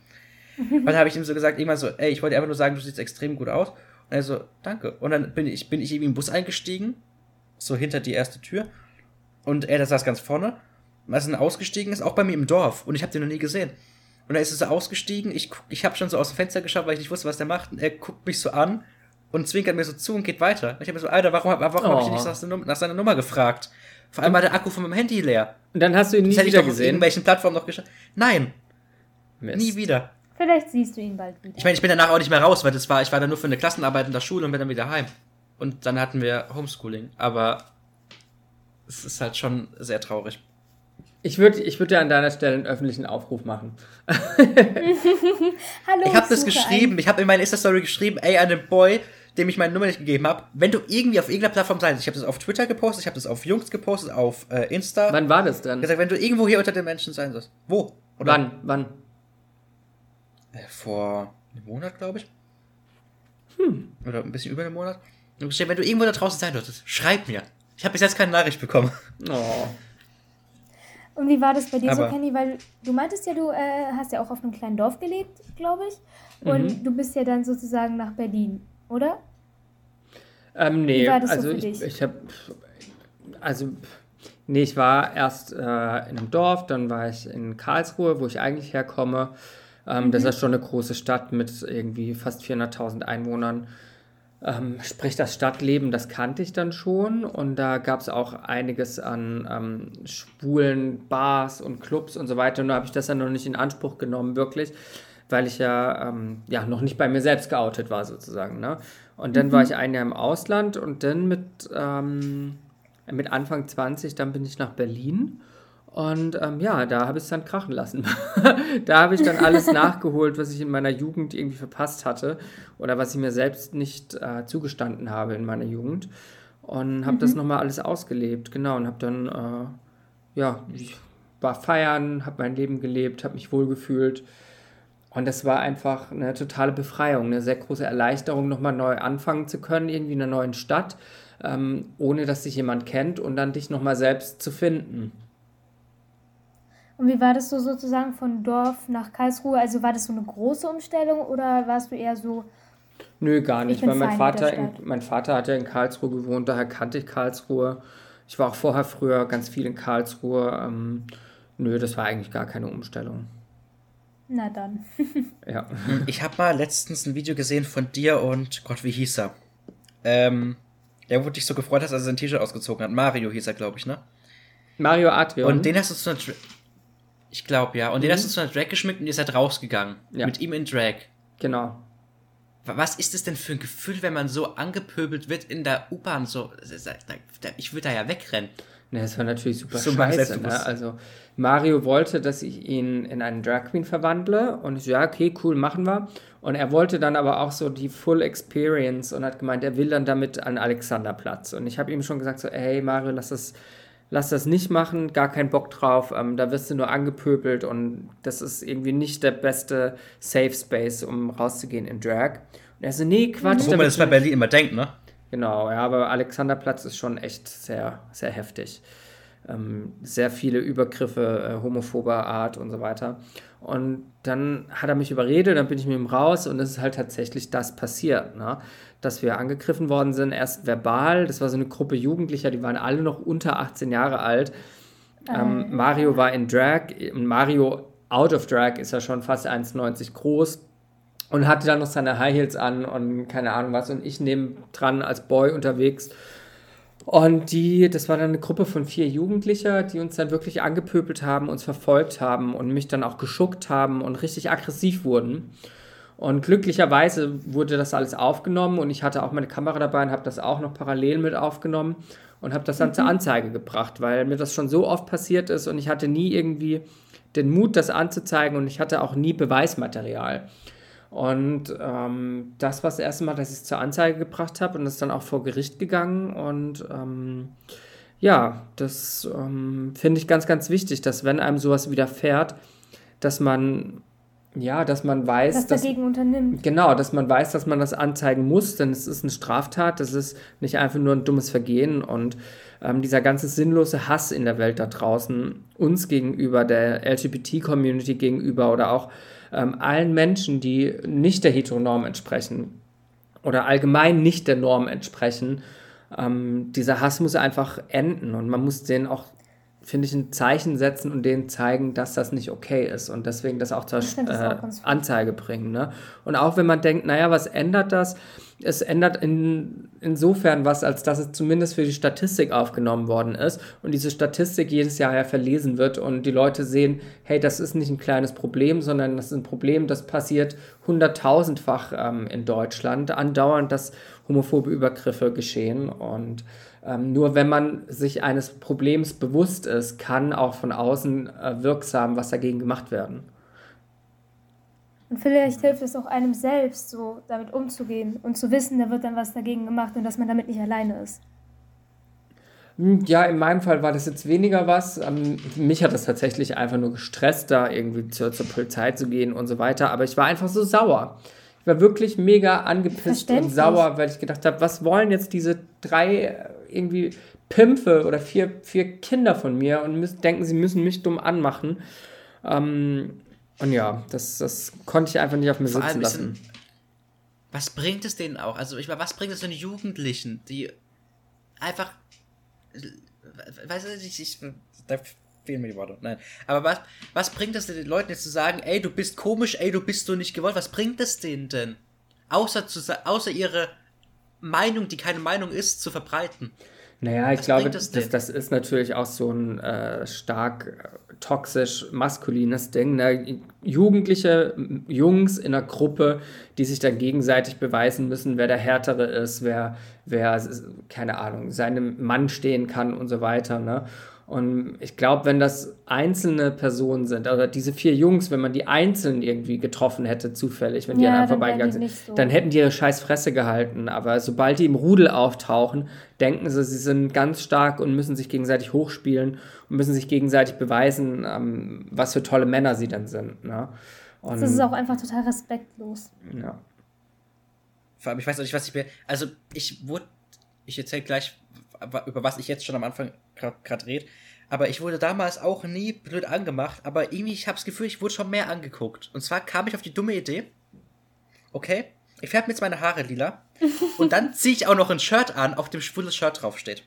Und dann habe ich ihm so gesagt, irgendwann so, ey, ich wollte einfach nur sagen, du siehst extrem gut aus. Und er so, danke. Und dann bin ich, bin ich irgendwie im Bus eingestiegen, so hinter die erste Tür. Und er, der saß ganz vorne. Er dann ausgestiegen ist, auch bei mir im Dorf. Und ich habe den noch nie gesehen. Und dann ist er so ausgestiegen. Ich, ich habe schon so aus dem Fenster geschaut, weil ich nicht wusste, was der macht. Und er guckt mich so an und zwinkert mir so zu und geht weiter. Und ich habe mir so, Alter, warum, warum oh. habe ich nicht nach, seiner, nach seiner Nummer gefragt? Vor allem war der Akku von meinem Handy leer. Und dann hast du ihn nie das wieder ich gesehen? Auf irgendwelchen Plattformen noch geschaut. Nein. Mist. Nie wieder. Vielleicht siehst du ihn bald wieder. Ich meine, ich bin danach auch nicht mehr raus, weil das war, ich war da nur für eine Klassenarbeit in der Schule und bin dann wieder heim. Und dann hatten wir Homeschooling. Aber es ist halt schon sehr traurig. Ich würde ich würd ja an deiner Stelle einen öffentlichen Aufruf machen. Hallo, Ich habe das geschrieben, ich habe in meiner Insta-Story geschrieben, ey, an den Boy, dem ich meine Nummer nicht gegeben habe, wenn du irgendwie auf irgendeiner Plattform sein ich habe das auf Twitter gepostet, ich habe das auf Jungs gepostet, auf äh, Insta. Wann war das denn? gesagt, wenn du irgendwo hier unter den Menschen sein sollst. Wo? Oder? Wann? Wann? Äh, vor einem Monat, glaube ich. Hm. Oder ein bisschen über einem Monat. Und steht, wenn du irgendwo da draußen sein solltest, schreib mir. Ich habe bis jetzt keine Nachricht bekommen. Oh. Und wie war das bei dir Aber- so, Kenny? Weil du meintest ja, du äh, hast ja auch auf einem kleinen Dorf gelebt, glaube ich. Und du bist ja dann sozusagen nach Berlin, oder? Ähm, nee, Wie war das so also für ich, dich? ich habe, also, nee, ich war erst äh, in einem Dorf, dann war ich in Karlsruhe, wo ich eigentlich herkomme. Ähm, Das ist schon eine große Stadt mit irgendwie fast 400.000 Einwohnern. Ähm, sprich, das Stadtleben, das kannte ich dann schon und da gab es auch einiges an ähm, schwulen Bars und Clubs und so weiter. Und da habe ich das dann noch nicht in Anspruch genommen, wirklich, weil ich ja, ähm, ja noch nicht bei mir selbst geoutet war, sozusagen. Ne? Und dann war ich ein Jahr im Ausland und dann mit, ähm, mit Anfang 20, dann bin ich nach Berlin. Und ähm, ja, da habe ich es dann krachen lassen. da habe ich dann alles nachgeholt, was ich in meiner Jugend irgendwie verpasst hatte oder was ich mir selbst nicht äh, zugestanden habe in meiner Jugend. Und habe das nochmal alles ausgelebt, genau. Und habe dann, äh, ja, ich war feiern, habe mein Leben gelebt, habe mich wohlgefühlt. Und das war einfach eine totale Befreiung, eine sehr große Erleichterung, nochmal neu anfangen zu können, irgendwie in einer neuen Stadt, ähm, ohne dass dich jemand kennt und dann dich nochmal selbst zu finden. Und wie war das so sozusagen von Dorf nach Karlsruhe? Also war das so eine große Umstellung oder warst du eher so, Nö, gar nicht, bin weil mein Vater, in, Stadt. mein Vater hat ja in Karlsruhe gewohnt, daher kannte ich Karlsruhe. Ich war auch vorher früher ganz viel in Karlsruhe. Ähm, nö, das war eigentlich gar keine Umstellung. na dann. Ja. Ich habe mal letztens ein Video gesehen von dir und Gott, wie hieß er? Ähm, der, wo dich so gefreut hast, als er sein T-Shirt ausgezogen hat. Mario hieß er, glaube ich, ne? Mario Adrian. Und den hast du zu einer Ich glaube, ja. Und den hast du zu einer Drag geschmückt und ihr seid rausgegangen. Ja. Mit ihm in Drag. genau. Wa- Was ist es denn für ein Gefühl, wenn man so angepöbelt wird in der U-Bahn? So, da- ich würde da ja wegrennen. Ne, das war natürlich super So scheiße. Ne? Also Mario wollte, dass ich ihn in einen Drag Queen verwandle und ich so, ja, okay, cool, machen wir. Und er wollte dann aber auch so die Full Experience und hat gemeint, er will dann damit an Alexanderplatz. Und ich habe ihm schon gesagt so, hey Mario, lass das, lass das nicht machen, gar keinen Bock drauf. Ähm, da wirst du nur angepöbelt und das ist irgendwie nicht der beste Safe Space, um rauszugehen in Drag. Und er so, nee, Quatsch. Wo man das bei Berlin immer denkt, ne? Genau, ja, aber Alexanderplatz ist schon echt sehr, sehr heftig. Ähm, sehr viele Übergriffe äh, homophober Art und so weiter. Und dann hat er mich überredet, dann bin ich mit ihm raus und es ist halt tatsächlich das passiert, ne? dass wir angegriffen worden sind, erst verbal, das war so eine Gruppe Jugendlicher, die waren alle noch unter 18 Jahre alt. Ähm, Mario war in Drag, Mario out of Drag ist ja schon fast 1,90 groß und hatte dann noch seine High Heels an und keine Ahnung was und ich nebendran als Boy unterwegs. Und die, das war dann eine Gruppe von vier Jugendlicher, die uns dann wirklich angepöbelt haben, uns verfolgt haben und mich dann auch geschuckt haben und richtig aggressiv wurden. Und glücklicherweise wurde das alles aufgenommen und ich hatte auch meine Kamera dabei und habe das auch noch parallel mit aufgenommen und habe das dann zur Anzeige gebracht, weil mir das schon so oft passiert ist und ich hatte nie irgendwie den Mut, das anzuzeigen und ich hatte auch nie Beweismaterial. Und ähm, das war das erste Mal, dass ich es zur Anzeige gebracht habe und ist dann auch vor Gericht gegangen. Und ähm, ja, das ähm, finde ich ganz, ganz wichtig, dass wenn einem sowas widerfährt, dass man, ja, dass man weiß, was dass, dagegen unternimmt. Genau, dass man weiß, dass man das anzeigen muss, denn es ist eine Straftat, das ist nicht einfach nur ein dummes Vergehen und ähm, dieser ganze sinnlose Hass in der Welt da draußen, uns gegenüber, der LGBT-Community gegenüber oder auch ähm, allen Menschen, die nicht der Heteronorm entsprechen oder allgemein nicht der Norm entsprechen, ähm, dieser Hass muss einfach enden. Und man muss denen auch, finde ich, ein Zeichen setzen und denen zeigen, dass das nicht okay ist und deswegen das auch zur äh, Anzeige bringen. Ne? Und auch wenn man denkt, naja, was ändert das? es ändert in, insofern was, als dass es zumindest für die Statistik aufgenommen worden ist und diese Statistik jedes Jahr ja verlesen wird und die Leute sehen, hey, das ist nicht ein kleines Problem, sondern das ist ein Problem, das passiert hunderttausendfach ähm, in Deutschland, andauernd, dass homophobe Übergriffe geschehen und ähm, nur wenn man sich eines Problems bewusst ist, kann auch von außen äh, wirksam was dagegen gemacht werden. Und vielleicht hilft es auch einem selbst, so damit umzugehen und zu wissen, da wird dann was dagegen gemacht und dass man damit nicht alleine ist. Hm, ja, in meinem Fall war das jetzt weniger was. Ähm, mich hat das tatsächlich einfach nur gestresst, da irgendwie zur, zur Polizei zu gehen und so weiter. Aber ich war einfach so sauer. Ich war wirklich mega angepisst und sauer, weil ich gedacht habe, was wollen jetzt diese drei äh, irgendwie Pimpfe oder vier, vier Kinder von mir und müssen, denken, sie müssen mich dumm anmachen. Ähm, und ja, das, das konnte ich einfach nicht auf mir Vor sitzen lassen. Was bringt es denen auch? Also, ich meine, was bringt es den Jugendlichen, die einfach. Weiß ich, ich, da fehlen mir die Worte. Nein. Aber was, was bringt es den Leuten jetzt zu sagen, ey, du bist komisch, ey, du bist so nicht gewollt? Was bringt es denen denn? Außer, zu, außer ihre Meinung, die keine Meinung ist, zu verbreiten. Naja, ich Was glaube, das, das, ist natürlich auch so ein äh, stark äh, toxisch maskulines Ding. Ne? Jugendliche Jungs in einer Gruppe, die sich dann gegenseitig beweisen müssen, wer der Härtere ist, wer, wer keine Ahnung, seinem Mann stehen kann und so weiter. Ne? Und ich glaube, wenn das einzelne Personen sind, oder diese vier Jungs, wenn man die einzeln irgendwie getroffen hätte, zufällig, wenn die ja, an einem vorbeigegangen sind, so. dann hätten die ihre scheiß Fresse gehalten. Aber sobald die im Rudel auftauchen, denken sie, sie sind ganz stark und müssen sich gegenseitig hochspielen und müssen sich gegenseitig beweisen, ähm, was für tolle Männer sie dann sind. Ne? Und, das ist auch einfach total respektlos. Ja. Vor allem, ich weiß auch nicht, was ich mir. Also, ich wurde. Ich erzähle gleich, über was ich jetzt schon am Anfang gerade rede. Aber ich wurde damals auch nie blöd angemacht, aber irgendwie, ich habe das Gefühl, ich wurde schon mehr angeguckt. Und zwar kam ich auf die dumme Idee, okay, ich färbe mir jetzt meine Haare lila und dann ziehe ich auch noch ein Shirt an, auf dem schwules Shirt draufsteht.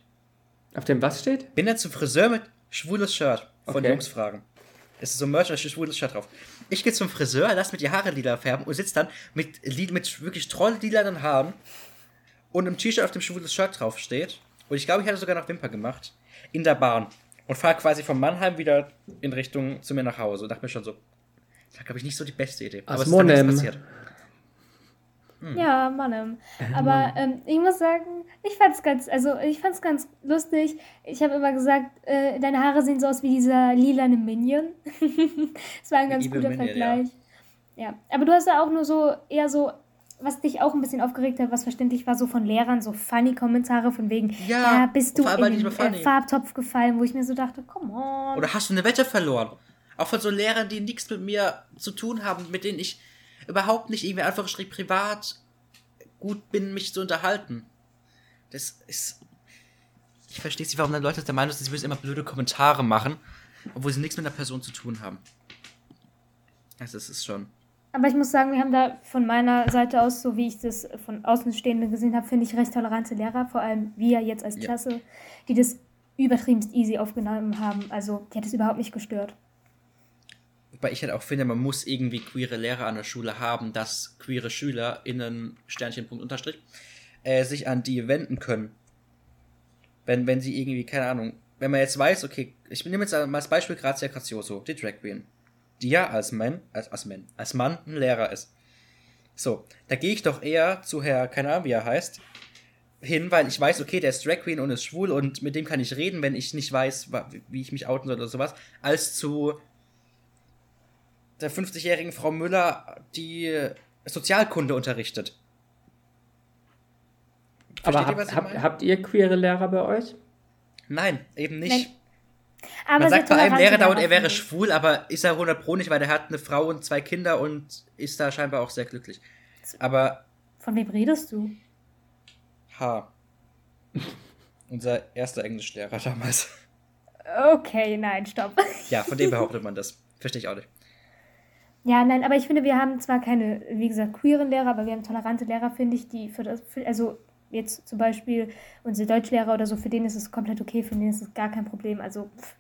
Auf dem was steht? Bin dann zum Friseur mit schwules Shirt von okay. Jungs fragen. Es ist so ein Merch, da steht schwules Shirt drauf. Ich gehe zum Friseur, lass mir die Haare lila färben und sitze dann mit, mit wirklich troll lilanen Haaren und einem T-Shirt, auf dem schwules Shirt draufsteht und ich glaube, ich hatte sogar noch Wimper gemacht. In der Bahn. Und fahre quasi von Mannheim wieder in Richtung zu mir nach Hause. Und dachte mir schon so, das war, glaube ich, nicht so die beste Idee. Aber es ist dann nichts passiert. Hm. Ja, Mannem. Aber ähm, ich muss sagen, ich fand's ganz, also ich fand's ganz lustig. Ich habe immer gesagt, äh, deine Haare sehen so aus wie dieser lilane Minion. das war ein ganz guter Minion, Vergleich. Ja. ja. Aber du hast ja auch nur so eher so was dich auch ein bisschen aufgeregt hat, was verständlich war, so von Lehrern, so funny Kommentare von wegen, ja, ja bist du in den äh, Farbtopf gefallen, wo ich mir so dachte, come on. Oder hast du eine Wette verloren? Auch von so Lehrern, die nichts mit mir zu tun haben, mit denen ich überhaupt nicht irgendwie einfach privat gut bin, mich zu unterhalten. Das ist. Ich verstehe nicht, warum dann Leute der Meinung sind, sie müssen immer blöde Kommentare machen, obwohl sie nichts mit einer Person zu tun haben. Also, es ist schon. Aber ich muss sagen, wir haben da von meiner Seite aus, so wie ich das von Außenstehenden gesehen habe, finde ich recht tolerante Lehrer, vor allem wir jetzt als Klasse, ja. die das übertrieben easy aufgenommen haben. Also, die hat es überhaupt nicht gestört. Wobei ich halt auch finde, man muss irgendwie queere Lehrer an der Schule haben, dass queere SchülerInnen, Sternchen, Punkt, Unterstrich, äh, sich an die wenden können. Wenn, wenn sie irgendwie, keine Ahnung, wenn man jetzt weiß, okay, ich nehme jetzt mal als Beispiel Grazia Grazioso, die Drag Queen die ja als Mann, als, als Mann, als Mann ein Lehrer ist. So, da gehe ich doch eher zu Herr, keine Ahnung, wie er heißt, hin, weil ich weiß, okay, der ist Drag Queen und ist schwul und mit dem kann ich reden, wenn ich nicht weiß, wie ich mich outen soll oder sowas, als zu der 50-jährigen Frau Müller, die Sozialkunde unterrichtet. Versteht Aber hab, ihr, hab, habt ihr queere Lehrer bei euch? Nein, eben nicht. Nein. Aber Man sagt bei einem Lehrer dauernd, er wäre schwul, aber ist er 100 Pro nicht, weil er hat eine Frau und zwei Kinder und ist da scheinbar auch sehr glücklich. Aber. Von wem redest du? H. Unser erster Englischlehrer damals. Okay, nein, stopp. Ja, von dem behauptet man das. Verstehe ich auch nicht. Ja, nein, aber ich finde, wir haben zwar keine, wie gesagt, queeren Lehrer, aber wir haben tolerante Lehrer, finde ich, die für das, für, also jetzt zum Beispiel unsere Deutschlehrer oder so, für den ist es komplett okay, für den ist es gar kein Problem. Also, pff.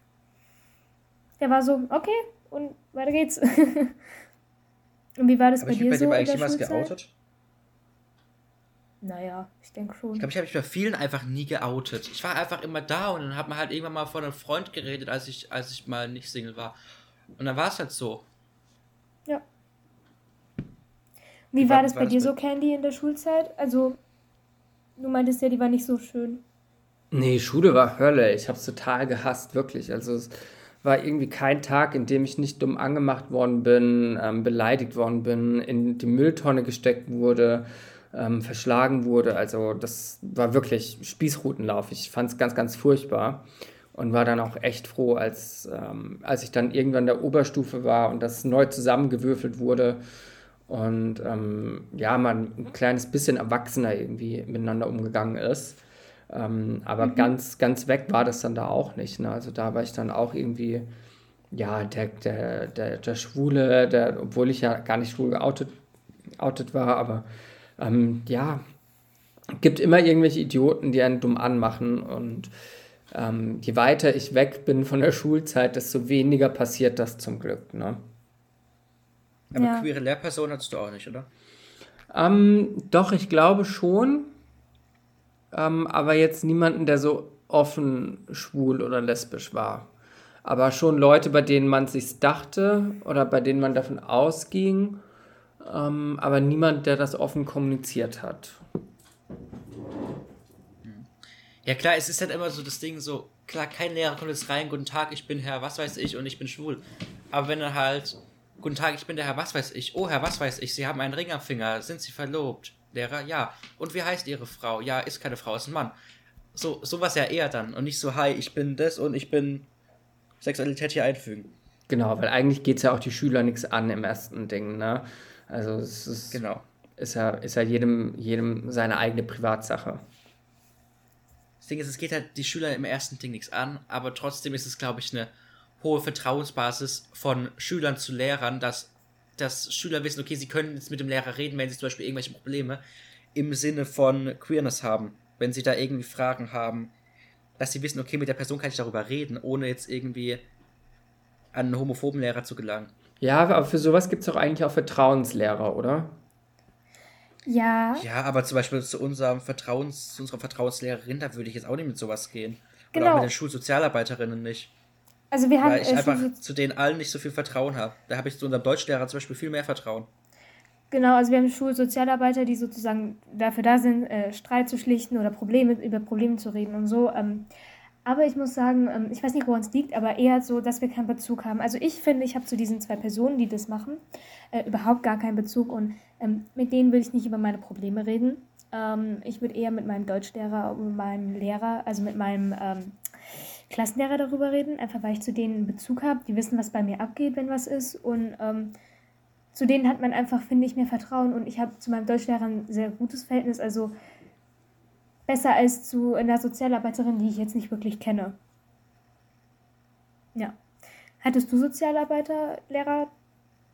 der war so, okay, und weiter geht's. und wie war das Aber bei dir bei so? Bei dir eigentlich jemals geoutet? Naja, ich denke schon. Ich glaube, ich habe mich bei vielen einfach nie geoutet. Ich war einfach immer da und dann hat man halt irgendwann mal von einem Freund geredet, als ich, als ich mal nicht Single war. Und dann war es halt so. Ja. Wie, Wie war, war, das bei war dir das so, Candy, in der Schulzeit? Also, du meintest ja, die war nicht so schön. Nee, Schule war Hölle. Ich habe es total gehasst, wirklich. Also es war irgendwie kein Tag, in dem ich nicht dumm angemacht worden bin, ähm, beleidigt worden bin, in die Mülltonne gesteckt wurde, ähm, verschlagen wurde. Also das war wirklich Spießrutenlauf. Ich fand es ganz, ganz furchtbar und war dann auch echt froh, als, ähm, als ich dann irgendwann in der Oberstufe war und das neu zusammengewürfelt wurde und ähm, ja, man ein kleines bisschen erwachsener irgendwie miteinander umgegangen ist. Ähm, aber mhm. ganz, ganz weg war das dann da auch nicht. Ne? Also da war ich dann auch irgendwie, ja, der, der, der, der Schwule, der, obwohl ich ja gar nicht schwul geoutet outet war, aber ähm, ja, gibt immer irgendwelche Idioten, die einen dumm anmachen und ähm, je weiter ich weg bin von der Schulzeit, desto weniger passiert das zum Glück. Ne? Aber ja. queere Lehrperson hattest du auch nicht, oder? Ähm, doch, ich glaube schon ähm, aber jetzt niemanden, der so offen schwul oder lesbisch war. Aber schon Leute, bei denen man sich dachte oder bei denen man davon ausging, ähm, aber niemand, der das offen kommuniziert hat. Ja klar, es ist halt immer so das Ding so, klar, kein Lehrer kommt jetzt rein, guten Tag, ich bin Herr, was weiß ich, und ich bin schwul. Aber wenn er halt, guten Tag, ich bin der Herr, was weiß ich, oh Herr, was weiß ich, Sie haben einen Ring am Finger, sind Sie verlobt? Lehrer, ja. Und wie heißt Ihre Frau? Ja, ist keine Frau, ist ein Mann. So, sowas ja eher dann. Und nicht so, hi, ich bin das und ich bin Sexualität hier einfügen. Genau, weil eigentlich geht es ja auch die Schüler nichts an im ersten Ding, ne? Also es ist, genau. ist ja, ist ja jedem, jedem seine eigene Privatsache. Das Ding ist, es geht halt die Schüler im ersten Ding nichts an, aber trotzdem ist es, glaube ich, eine hohe Vertrauensbasis von Schülern zu Lehrern, dass dass Schüler wissen, okay, sie können jetzt mit dem Lehrer reden, wenn sie zum Beispiel irgendwelche Probleme im Sinne von Queerness haben, wenn sie da irgendwie Fragen haben, dass sie wissen, okay, mit der Person kann ich darüber reden, ohne jetzt irgendwie an einen homophoben Lehrer zu gelangen. Ja, aber für sowas gibt es doch eigentlich auch Vertrauenslehrer, oder? Ja. Ja, aber zum Beispiel zu unserem Vertrauens, zu unserer Vertrauenslehrerin, da würde ich jetzt auch nicht mit sowas gehen. Genau. Oder auch mit den Schulsozialarbeiterinnen nicht. Also wir haben Weil ich äh, einfach zu denen allen nicht so viel Vertrauen habe. Da habe ich zu unserem Deutschlehrer zum Beispiel viel mehr Vertrauen. Genau, also wir haben Schulsozialarbeiter, die sozusagen dafür da sind, äh, Streit zu schlichten oder Probleme über Probleme zu reden und so. Ähm, aber ich muss sagen, ähm, ich weiß nicht, woran es liegt, aber eher so, dass wir keinen Bezug haben. Also ich finde, ich habe zu diesen zwei Personen, die das machen, äh, überhaupt gar keinen Bezug und ähm, mit denen will ich nicht über meine Probleme reden. Ähm, ich würde eher mit meinem Deutschlehrer und meinem Lehrer, also mit meinem ähm, Klassenlehrer darüber reden, einfach weil ich zu denen einen Bezug habe. Die wissen, was bei mir abgeht, wenn was ist. Und ähm, zu denen hat man einfach, finde ich, mehr Vertrauen. Und ich habe zu meinem Deutschlehrer ein sehr gutes Verhältnis. Also besser als zu einer Sozialarbeiterin, die ich jetzt nicht wirklich kenne. Ja. Hattest du Sozialarbeiter, Lehrer,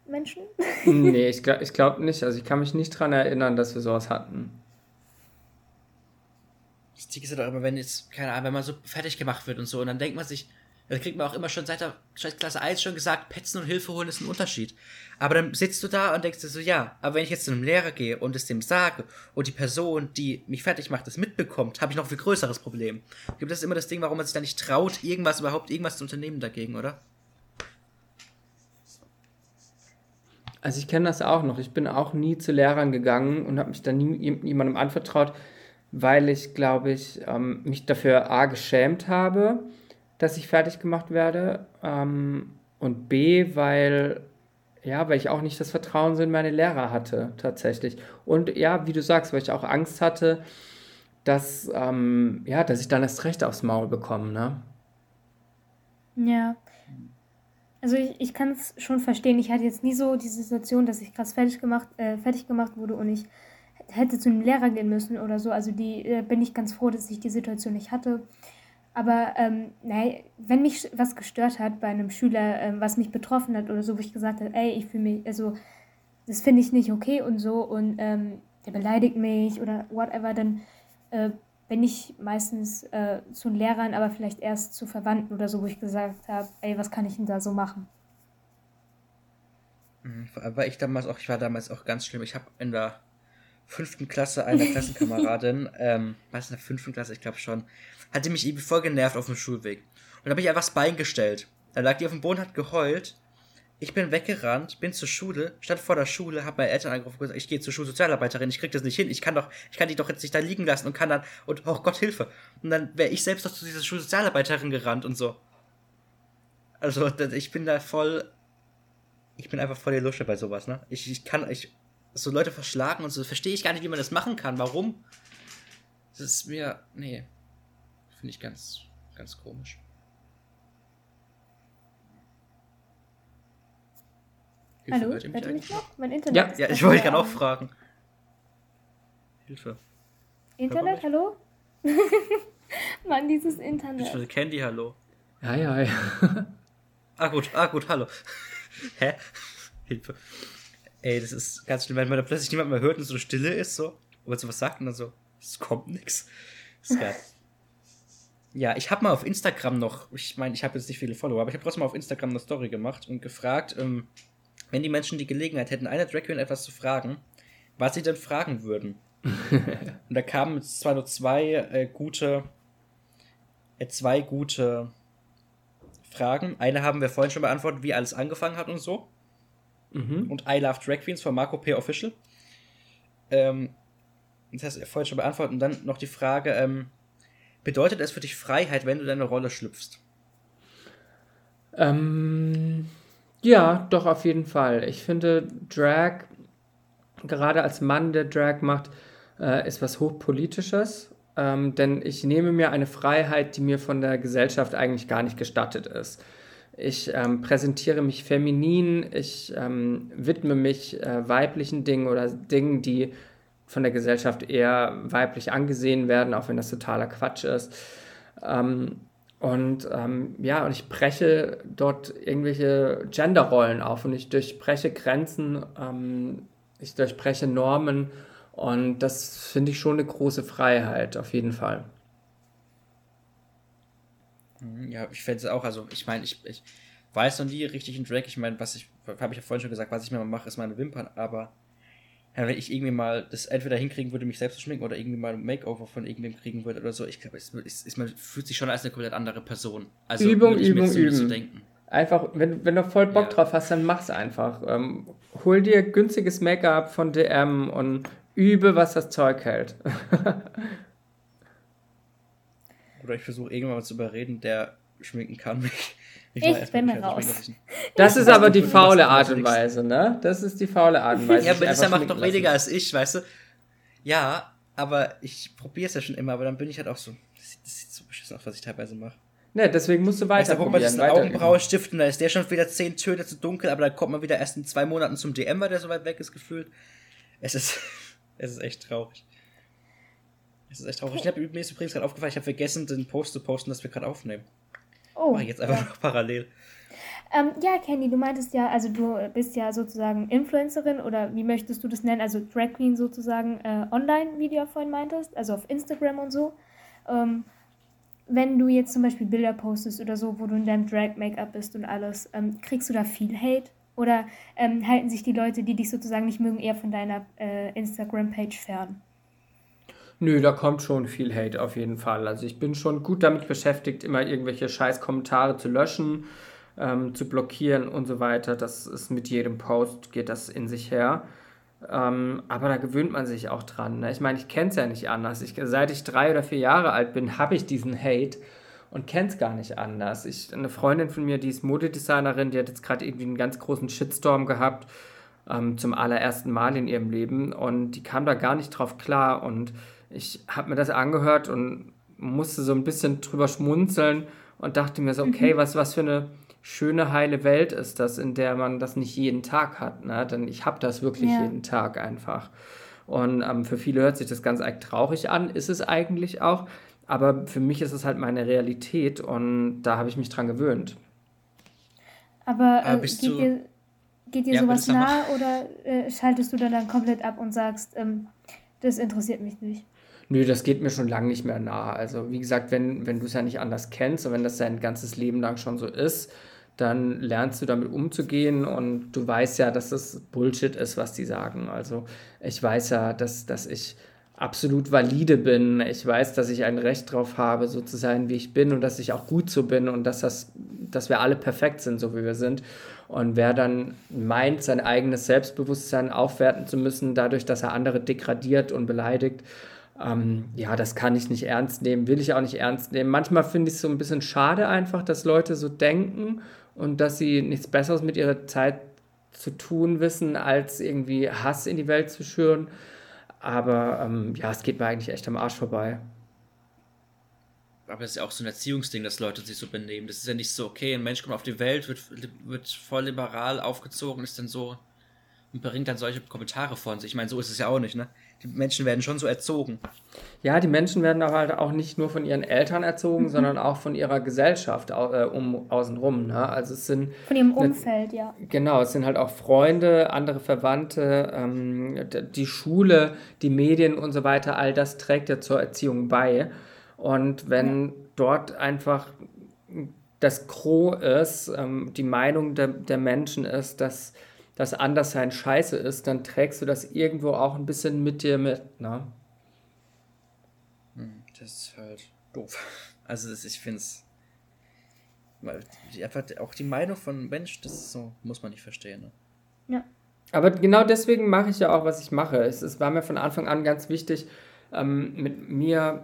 Menschen? nee, ich, ich glaube nicht. Also ich kann mich nicht daran erinnern, dass wir sowas hatten. Das Ding ist ja doch immer, wenn jetzt, keine Ahnung, wenn man so fertig gemacht wird und so, und dann denkt man sich, da kriegt man auch immer schon seit der Klasse 1 schon gesagt, Petzen und Hilfe holen ist ein Unterschied. Aber dann sitzt du da und denkst dir so, ja, aber wenn ich jetzt zu einem Lehrer gehe und es dem sage und die Person, die mich fertig macht, das mitbekommt, habe ich noch ein viel größeres Problem. Gibt das immer das Ding, warum man sich da nicht traut, irgendwas überhaupt, irgendwas zu unternehmen dagegen, oder? Also ich kenne das auch noch. Ich bin auch nie zu Lehrern gegangen und habe mich da nie jemandem anvertraut, weil ich, glaube ich, ähm, mich dafür A geschämt habe, dass ich fertig gemacht werde ähm, und B, weil ja, weil ich auch nicht das Vertrauen in meine Lehrer hatte, tatsächlich. Und ja, wie du sagst, weil ich auch Angst hatte, dass, ähm, ja, dass ich dann erst recht aufs Maul bekomme, ne? Ja. Also ich, ich kann es schon verstehen. Ich hatte jetzt nie so die Situation, dass ich krass fertig gemacht, äh, fertig gemacht wurde und ich hätte zu einem Lehrer gehen müssen oder so. Also die äh, bin ich ganz froh, dass ich die Situation nicht hatte. Aber ähm, nee, wenn mich was gestört hat bei einem Schüler, ähm, was mich betroffen hat oder so, wo ich gesagt habe, ey, ich fühle mich, also das finde ich nicht okay und so und ähm, der beleidigt mich oder whatever, dann äh, bin ich meistens äh, zu Lehrern, aber vielleicht erst zu Verwandten oder so, wo ich gesagt habe, ey, was kann ich denn da so machen? Mhm, war ich damals auch, ich war damals auch ganz schlimm. Ich habe in der fünften Klasse einer Klassenkameradin, ähm, was in der fünften Klasse, ich glaube schon, hat die mich irgendwie voll genervt auf dem Schulweg. Und da habe ich einfach das Bein gestellt. Da lag die auf dem Boden, hat geheult. Ich bin weggerannt, bin zur Schule, stand vor der Schule, habe meine Eltern angerufen und gesagt, ich gehe zur Schulsozialarbeiterin, ich krieg das nicht hin, ich kann doch, ich kann die doch jetzt nicht da liegen lassen und kann dann, und oh Gott, Hilfe. Und dann wäre ich selbst doch zu dieser Schulsozialarbeiterin gerannt und so. Also, ich bin da voll, ich bin einfach voll die Lusche bei sowas, ne? Ich, ich kann, ich, so Leute verschlagen und so, verstehe ich gar nicht, wie man das machen kann, warum? Das ist mir, nee, finde ich ganz, ganz komisch. Hilfe, Hallo, hört ihr mich, hört mich noch? Mein Internet. Ja, ja ich wollte gerade auch fragen. Hilfe. Internet, hallo? Mann, dieses Internet. Ich will Candy, hallo. Ja, ja, ja. ah, gut, ah, gut, hallo. Hä? Hilfe. Ey, das ist ganz schlimm, wenn man da plötzlich niemand mehr hört und so Stille ist, so. Und so was sagt und dann so, es kommt nix. Das ist geil. Ja, ich habe mal auf Instagram noch, ich meine, ich habe jetzt nicht viele Follower, aber ich habe trotzdem mal auf Instagram eine Story gemacht und gefragt, ähm, wenn die Menschen die Gelegenheit hätten, einer Drag Queen etwas zu fragen, was sie denn fragen würden. und da kamen jetzt zwar nur zwei äh, gute, äh, zwei gute Fragen. Eine haben wir vorhin schon beantwortet, wie alles angefangen hat und so. Mhm. Und I Love Drag Queens von Marco P. Official. Ähm, das hast du vorhin schon beantwortet. Und dann noch die Frage, ähm, bedeutet es für dich Freiheit, wenn du deine Rolle schlüpfst? Ähm, ja, doch, auf jeden Fall. Ich finde, Drag, gerade als Mann, der Drag macht, äh, ist was Hochpolitisches. Ähm, denn ich nehme mir eine Freiheit, die mir von der Gesellschaft eigentlich gar nicht gestattet ist. Ich ähm, präsentiere mich feminin, ich ähm, widme mich äh, weiblichen Dingen oder Dingen, die von der Gesellschaft eher weiblich angesehen werden, auch wenn das totaler Quatsch ist. Ähm, und ähm, ja, und ich breche dort irgendwelche Genderrollen auf und ich durchbreche Grenzen, ähm, ich durchbreche Normen und das finde ich schon eine große Freiheit, auf jeden Fall. Mhm, ja, ich fände es auch, also ich meine, ich, ich weiß noch nie richtig in Drag, ich meine, was ich, habe ich ja vorhin schon gesagt, was ich mir mal mache, ist meine Wimpern, aber ja, wenn ich irgendwie mal das entweder hinkriegen würde, mich selbst zu schminken oder irgendwie mal ein Makeover von irgendwem kriegen würde oder so, ich glaube, es, es, es, man fühlt sich schon als eine komplett andere Person. Also Übung, Übung, so Übung. Einfach, wenn, wenn du voll Bock ja. drauf hast, dann mach's einfach. Ähm, hol dir günstiges Make-up von DM und übe, was das Zeug hält. oder ich versuche irgendwann mal zu überreden, der schminken kann mich. Ich, ich bin mal raus. Das ist aber die faule Art und Weise, ne? Das ist die faule Art und Weise. ja, aber Lisa macht doch weniger als ich, weißt du? Ja, aber ich probiere es ja schon immer, aber dann bin ich halt auch so. Das sieht, das sieht so beschissen aus, was ich teilweise mache. Ne, deswegen musst du weiter weißt, probieren. Da Augenbraue stiften, da ist der schon wieder zehn Töne zu dunkel, aber dann kommt man wieder erst in zwei Monaten zum DM, weil der so weit weg ist, gefühlt. Es ist, es ist echt traurig. Es ist echt traurig. Ich habe mir ist übrigens gerade aufgefallen, ich habe vergessen, den Post zu posten, dass wir gerade aufnehmen. Oh. Mach ich jetzt einfach ja. noch parallel. Ähm, ja, Candy, du meintest ja, also du bist ja sozusagen Influencerin oder wie möchtest du das nennen? Also Drag Queen sozusagen äh, online, wie du ja vorhin meintest, also auf Instagram und so. Ähm, wenn du jetzt zum Beispiel Bilder postest oder so, wo du in deinem Drag-Make-up bist und alles, ähm, kriegst du da viel Hate? Oder ähm, halten sich die Leute, die dich sozusagen nicht mögen, eher von deiner äh, Instagram-Page fern? Nö, da kommt schon viel Hate auf jeden Fall. Also ich bin schon gut damit beschäftigt, immer irgendwelche scheiß Kommentare zu löschen, ähm, zu blockieren und so weiter. Das ist mit jedem Post, geht das in sich her. Ähm, aber da gewöhnt man sich auch dran. Ne? Ich meine, ich kenne es ja nicht anders. Ich, seit ich drei oder vier Jahre alt bin, habe ich diesen Hate und kenne es gar nicht anders. Ich, eine Freundin von mir, die ist Modedesignerin, die hat jetzt gerade irgendwie einen ganz großen Shitstorm gehabt ähm, zum allerersten Mal in ihrem Leben und die kam da gar nicht drauf klar und ich habe mir das angehört und musste so ein bisschen drüber schmunzeln und dachte mir so, okay, mhm. was, was für eine schöne, heile Welt ist das, in der man das nicht jeden Tag hat. Ne? Denn ich habe das wirklich ja. jeden Tag einfach. Und ähm, für viele hört sich das ganz traurig an, ist es eigentlich auch. Aber für mich ist es halt meine Realität und da habe ich mich dran gewöhnt. Aber äh, geht, dir, geht dir ja, sowas nah oder äh, schaltest du dann, dann komplett ab und sagst, ähm, das interessiert mich nicht? Nö, das geht mir schon lange nicht mehr nahe. Also wie gesagt, wenn, wenn du es ja nicht anders kennst und wenn das dein ganzes Leben lang schon so ist, dann lernst du damit umzugehen und du weißt ja, dass das Bullshit ist, was die sagen. Also ich weiß ja, dass, dass ich absolut valide bin. Ich weiß, dass ich ein Recht darauf habe, so zu sein, wie ich bin und dass ich auch gut so bin und dass, das, dass wir alle perfekt sind, so wie wir sind. Und wer dann meint, sein eigenes Selbstbewusstsein aufwerten zu müssen, dadurch, dass er andere degradiert und beleidigt, ähm, ja, das kann ich nicht ernst nehmen, will ich auch nicht ernst nehmen. Manchmal finde ich es so ein bisschen schade einfach, dass Leute so denken und dass sie nichts Besseres mit ihrer Zeit zu tun wissen, als irgendwie Hass in die Welt zu schüren. Aber ähm, ja, es geht mir eigentlich echt am Arsch vorbei. Aber das ist ja auch so ein Erziehungsding, dass Leute sich so benehmen. Das ist ja nicht so, okay, ein Mensch kommt auf die Welt, wird, wird voll liberal aufgezogen, ist dann so und bringt dann solche Kommentare von sich. Ich meine, so ist es ja auch nicht, ne? Die Menschen werden schon so erzogen. Ja, die Menschen werden aber halt auch nicht nur von ihren Eltern erzogen, mhm. sondern auch von ihrer Gesellschaft äh, um, außenrum. Ne? Also es sind von ihrem Umfeld, eine, ja. Genau, es sind halt auch Freunde, andere Verwandte, ähm, die Schule, die Medien und so weiter. All das trägt ja zur Erziehung bei. Und wenn ja. dort einfach das Gros ist, ähm, die Meinung der, der Menschen ist, dass das Anderssein scheiße ist, dann trägst du das irgendwo auch ein bisschen mit dir mit, ne? Hm, das ist halt doof. Also das, ich finde es einfach auch die Meinung von Mensch, das so, muss man nicht verstehen. Ne? Ja. Aber genau deswegen mache ich ja auch, was ich mache. Es, es war mir von Anfang an ganz wichtig, ähm, mit mir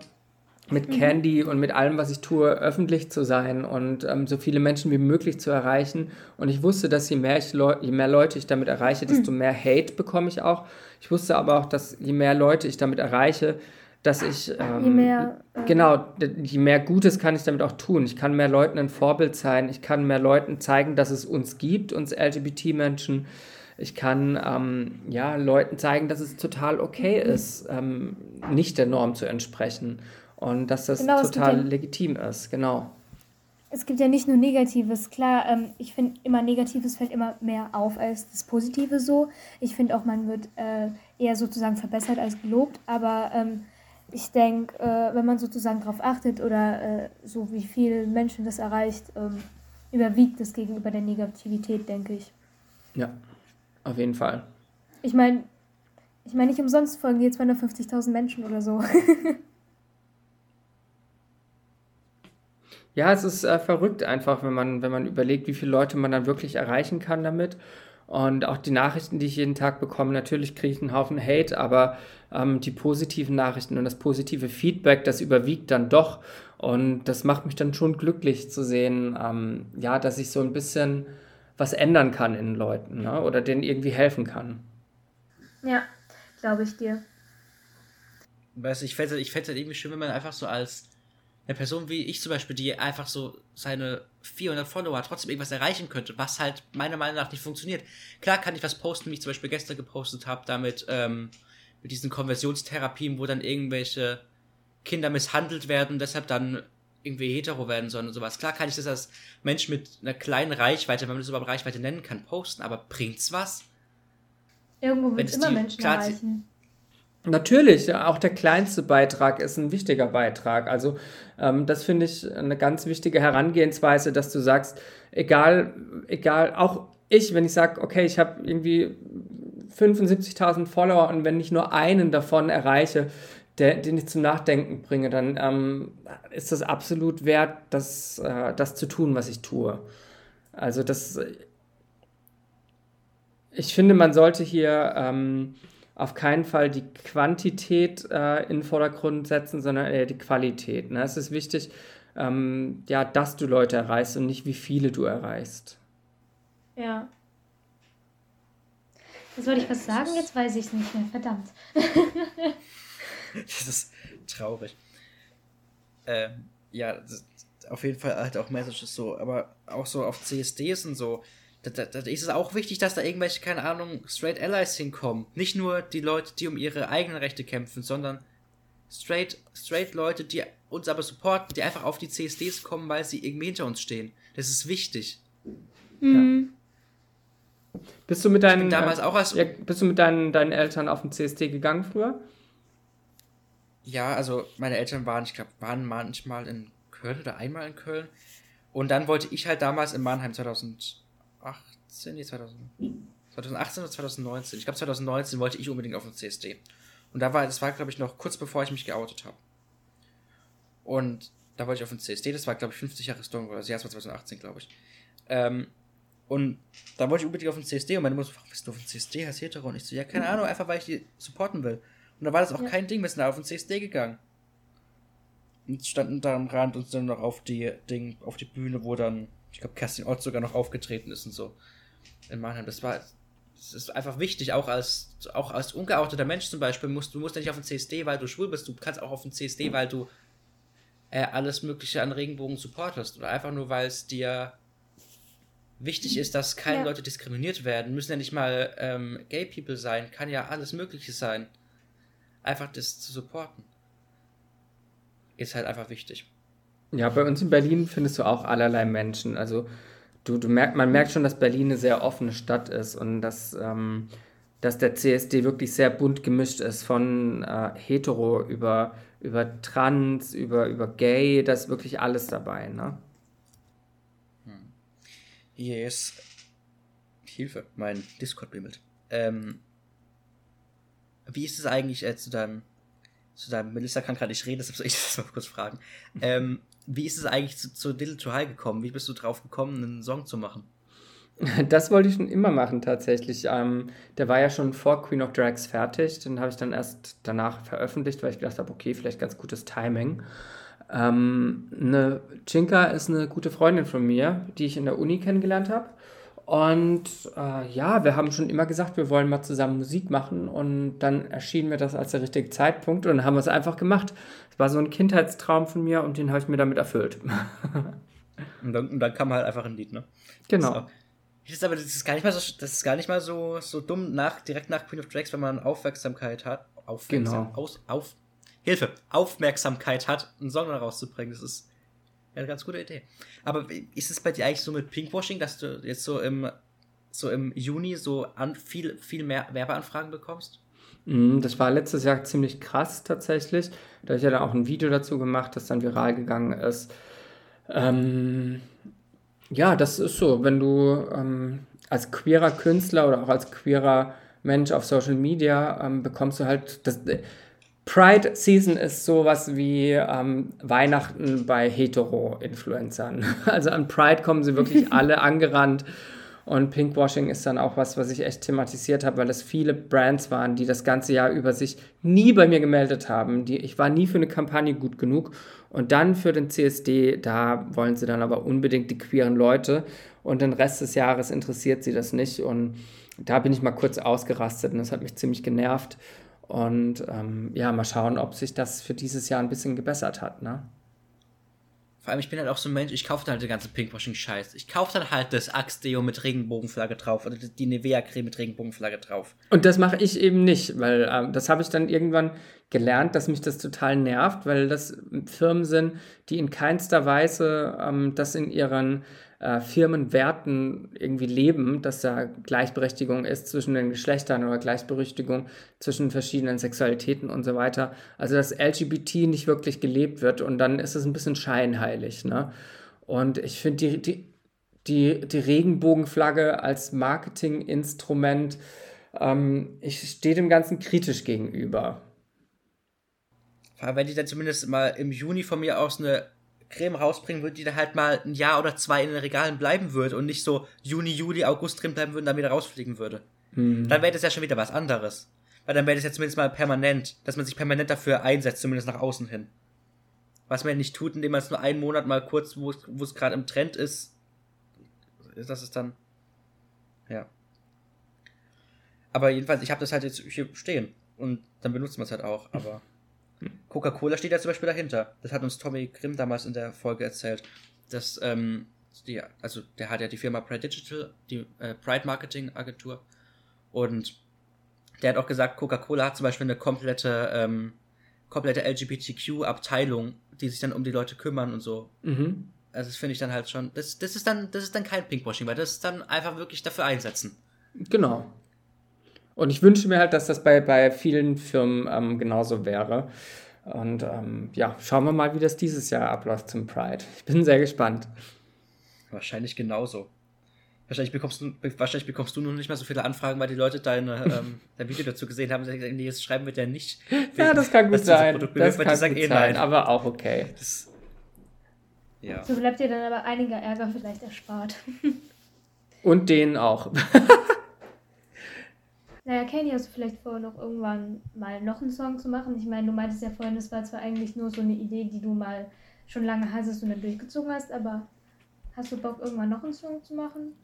mit mhm. Candy und mit allem, was ich tue, öffentlich zu sein und ähm, so viele Menschen wie möglich zu erreichen. Und ich wusste, dass je mehr, ich je mehr Leute ich damit erreiche, desto mhm. mehr Hate bekomme ich auch. Ich wusste aber auch, dass je mehr Leute ich damit erreiche, dass ich ähm, je mehr, äh, genau, je mehr Gutes kann ich damit auch tun. Ich kann mehr Leuten ein Vorbild sein. Ich kann mehr Leuten zeigen, dass es uns gibt, uns LGBT-Menschen. Ich kann ähm, ja Leuten zeigen, dass es total okay mhm. ist, ähm, nicht der Norm zu entsprechen und dass das genau, total ja, legitim ist, genau. Es gibt ja nicht nur Negatives, klar, ähm, ich finde immer Negatives fällt immer mehr auf als das Positive so. Ich finde auch, man wird äh, eher sozusagen verbessert als gelobt, aber ähm, ich denke, äh, wenn man sozusagen darauf achtet oder äh, so wie viele Menschen das erreicht, ähm, überwiegt es gegenüber der Negativität, denke ich. Ja, auf jeden Fall. Ich meine, ich meine, nicht umsonst folgen hier 250.000 Menschen oder so. Ja, es ist äh, verrückt einfach, wenn man, wenn man überlegt, wie viele Leute man dann wirklich erreichen kann damit. Und auch die Nachrichten, die ich jeden Tag bekomme, natürlich kriege ich einen Haufen Hate, aber ähm, die positiven Nachrichten und das positive Feedback, das überwiegt dann doch. Und das macht mich dann schon glücklich zu sehen, ähm, ja, dass ich so ein bisschen was ändern kann in Leuten ne? oder denen irgendwie helfen kann. Ja, glaube ich dir. Weißt du, ich fände es ich halt irgendwie schön, wenn man einfach so als eine Person wie ich zum Beispiel, die einfach so seine 400 Follower trotzdem irgendwas erreichen könnte, was halt meiner Meinung nach nicht funktioniert. Klar kann ich was posten, wie ich zum Beispiel gestern gepostet habe, damit ähm, mit diesen Konversionstherapien, wo dann irgendwelche Kinder misshandelt werden, deshalb dann irgendwie hetero werden sollen und sowas. Klar kann ich das als Mensch mit einer kleinen Reichweite, wenn man das überhaupt Reichweite nennen kann, posten, aber bringt's was? Irgendwo wird es immer die, Menschen klar, erreichen. Natürlich, auch der kleinste Beitrag ist ein wichtiger Beitrag. Also ähm, das finde ich eine ganz wichtige Herangehensweise, dass du sagst, egal, egal, auch ich, wenn ich sage, okay, ich habe irgendwie 75.000 Follower und wenn ich nur einen davon erreiche, der, den ich zum Nachdenken bringe, dann ähm, ist das absolut wert, das, äh, das zu tun, was ich tue. Also das, ich finde, man sollte hier ähm, auf keinen Fall die Quantität äh, in den Vordergrund setzen, sondern eher die Qualität. Ne? Es ist wichtig, ähm, ja, dass du Leute erreichst und nicht wie viele du erreichst. Ja. Jetzt wollte ich was sagen, jetzt weiß ich es nicht mehr. Verdammt. das ist traurig. Ähm, ja, auf jeden Fall halt auch Messages so, aber auch so auf CSDs und so da, da, da, ist es auch wichtig, dass da irgendwelche, keine Ahnung, Straight Allies hinkommen. Nicht nur die Leute, die um ihre eigenen Rechte kämpfen, sondern straight, straight Leute, die uns aber supporten, die einfach auf die CSDs kommen, weil sie irgendwie hinter uns stehen. Das ist wichtig. Mhm. Ja. Bist du mit deinen, damals auch als, ja, bist du mit deinen, deinen Eltern auf den CSD gegangen früher? Ja, also meine Eltern waren, ich glaube, waren manchmal in Köln oder einmal in Köln. Und dann wollte ich halt damals in Mannheim 2018, nee, 2000, 2018 oder 2019, ich glaube 2019 wollte ich unbedingt auf den CSD. Und da war, das war glaube ich noch kurz bevor ich mich geoutet habe. Und da wollte ich auf den CSD, das war glaube ich 50 Jahre Stone oder das Jahr 2018 glaube ich. Ähm, und da wollte ich unbedingt auf den CSD und meine Mutter so, warum bist du auf den CSD als Hetero? Und ich so, ja, keine Ahnung, einfach weil ich die supporten will. Und da war das auch ja. kein Ding, wir sind da auf den CSD gegangen. Und standen da am Rand und sind noch auf die Ding, auf die Bühne, wo dann, ich glaube, Kerstin Ott sogar noch aufgetreten ist und so. In Mannheim. Das war, das ist einfach wichtig, auch als, auch als ungeouteter Mensch zum Beispiel, musst, du musst ja nicht auf den CSD, weil du schwul bist, du kannst auch auf den CSD, weil du äh, alles Mögliche an Regenbogen supportest. Oder einfach nur, weil es dir wichtig ist, dass keine ja. Leute diskriminiert werden. Müssen ja nicht mal ähm, Gay People sein, kann ja alles Mögliche sein. Einfach das zu supporten. Ist halt einfach wichtig. Ja, bei uns in Berlin findest du auch allerlei Menschen. Also du, du merkt, man merkt schon, dass Berlin eine sehr offene Stadt ist und dass, ähm, dass der CSD wirklich sehr bunt gemischt ist, von äh, hetero über, über trans, über, über gay, da ist wirklich alles dabei, ne? Yes. Hilfe, mein Discord bimmelt. Ähm, wie ist es eigentlich äh, zu deinem, zu deinem, Melissa kann gerade nicht reden, deshalb soll ich das mal kurz fragen. Ähm, wie ist es eigentlich zu, zu Little to High gekommen? Wie bist du drauf gekommen, einen Song zu machen? Das wollte ich schon immer machen, tatsächlich. Ähm, der war ja schon vor Queen of Drags fertig. Den habe ich dann erst danach veröffentlicht, weil ich gedacht habe, okay, vielleicht ganz gutes Timing. Ähm, eine Chinka ist eine gute Freundin von mir, die ich in der Uni kennengelernt habe. Und äh, ja, wir haben schon immer gesagt, wir wollen mal zusammen Musik machen. Und dann erschien mir das als der richtige Zeitpunkt und dann haben wir es einfach gemacht. Es war so ein Kindheitstraum von mir und den habe ich mir damit erfüllt. und, dann, und dann kam halt einfach ein Lied, ne? Genau. Das ist aber das ist gar nicht mal so, das ist gar nicht mal so, so dumm nach, direkt nach Queen of Drags, wenn man Aufmerksamkeit hat. Aufmerksam, genau. Aus, auf, Hilfe, Aufmerksamkeit hat, einen Song rauszubringen. Das ist eine ganz gute Idee. Aber ist es bei dir eigentlich so mit Pinkwashing, dass du jetzt so im, so im Juni so an, viel, viel mehr Werbeanfragen bekommst? Mhm, das war letztes Jahr ziemlich krass tatsächlich. Da habe ich ja dann auch ein Video dazu gemacht, das dann viral gegangen ist. Ähm, ja, das ist so. Wenn du ähm, als queerer Künstler oder auch als queerer Mensch auf Social Media ähm, bekommst du halt das Pride Season ist sowas wie ähm, Weihnachten bei Hetero-Influencern. Also an Pride kommen sie wirklich alle angerannt. Und Pinkwashing ist dann auch was, was ich echt thematisiert habe, weil es viele Brands waren, die das ganze Jahr über sich nie bei mir gemeldet haben. Die, ich war nie für eine Kampagne gut genug. Und dann für den CSD, da wollen sie dann aber unbedingt die queeren Leute. Und den Rest des Jahres interessiert sie das nicht. Und da bin ich mal kurz ausgerastet und das hat mich ziemlich genervt. Und ähm, ja, mal schauen, ob sich das für dieses Jahr ein bisschen gebessert hat, ne? Vor allem, ich bin halt auch so ein Mensch, ich kaufe dann halt den ganzen Pinkwashing-Scheiß. Ich kaufe dann halt das Axe-Deo mit Regenbogenflagge drauf oder die Nivea-Creme mit Regenbogenflagge drauf. Und das mache ich eben nicht, weil ähm, das habe ich dann irgendwann gelernt, dass mich das total nervt, weil das Firmen sind, die in keinster Weise ähm, das in ihren äh, Firmenwerten irgendwie leben, dass da Gleichberechtigung ist zwischen den Geschlechtern oder Gleichberechtigung zwischen verschiedenen Sexualitäten und so weiter. Also dass LGBT nicht wirklich gelebt wird und dann ist es ein bisschen scheinheilig. Ne? Und ich finde die, die, die, die Regenbogenflagge als Marketinginstrument, ähm, ich stehe dem Ganzen kritisch gegenüber. Wenn die dann zumindest mal im Juni von mir aus eine Creme rausbringen würde, die da halt mal ein Jahr oder zwei in den Regalen bleiben würde und nicht so Juni, Juli, August drin bleiben würde und dann wieder rausfliegen würde. Mhm. Dann wäre das ja schon wieder was anderes. Weil dann wäre das ja zumindest mal permanent, dass man sich permanent dafür einsetzt, zumindest nach außen hin. Was man ja nicht tut, indem man es nur einen Monat mal kurz, wo es gerade im Trend ist, ist das es dann. Ja. Aber jedenfalls, ich habe das halt jetzt hier stehen. Und dann benutzt man es halt auch, aber. Coca-Cola steht ja zum Beispiel dahinter. Das hat uns Tommy Grimm damals in der Folge erzählt. Dass, ähm, die, also der hat ja die Firma Pride Digital, die äh, Pride Marketing Agentur. Und der hat auch gesagt, Coca-Cola hat zum Beispiel eine komplette, ähm, komplette LGBTQ-Abteilung, die sich dann um die Leute kümmern und so. Mhm. Also das finde ich dann halt schon, das, das ist dann, das ist dann kein Pinkwashing, weil das ist dann einfach wirklich dafür einsetzen. Genau. Und ich wünsche mir halt, dass das bei, bei vielen Firmen ähm, genauso wäre. Und ähm, ja, schauen wir mal, wie das dieses Jahr abläuft zum Pride. Ich bin sehr gespannt. Wahrscheinlich genauso. Wahrscheinlich bekommst du, wahrscheinlich bekommst du nur nicht mehr so viele Anfragen, weil die Leute deine, ähm, dein Video dazu gesehen haben. Nee, jetzt schreiben wir ja nicht. Ja, das kann gut sein. Das kann gut eh sein, aber auch okay. Das, ja. So bleibt dir dann aber einiger Ärger vielleicht erspart. Und denen auch. naja, Kenny, hast du vielleicht vor, noch irgendwann mal noch einen Song zu machen? Ich meine, du meintest ja vorhin, das war zwar eigentlich nur so eine Idee, die du mal schon lange hattest und dann durchgezogen hast, aber hast du Bock, irgendwann noch einen Song zu machen?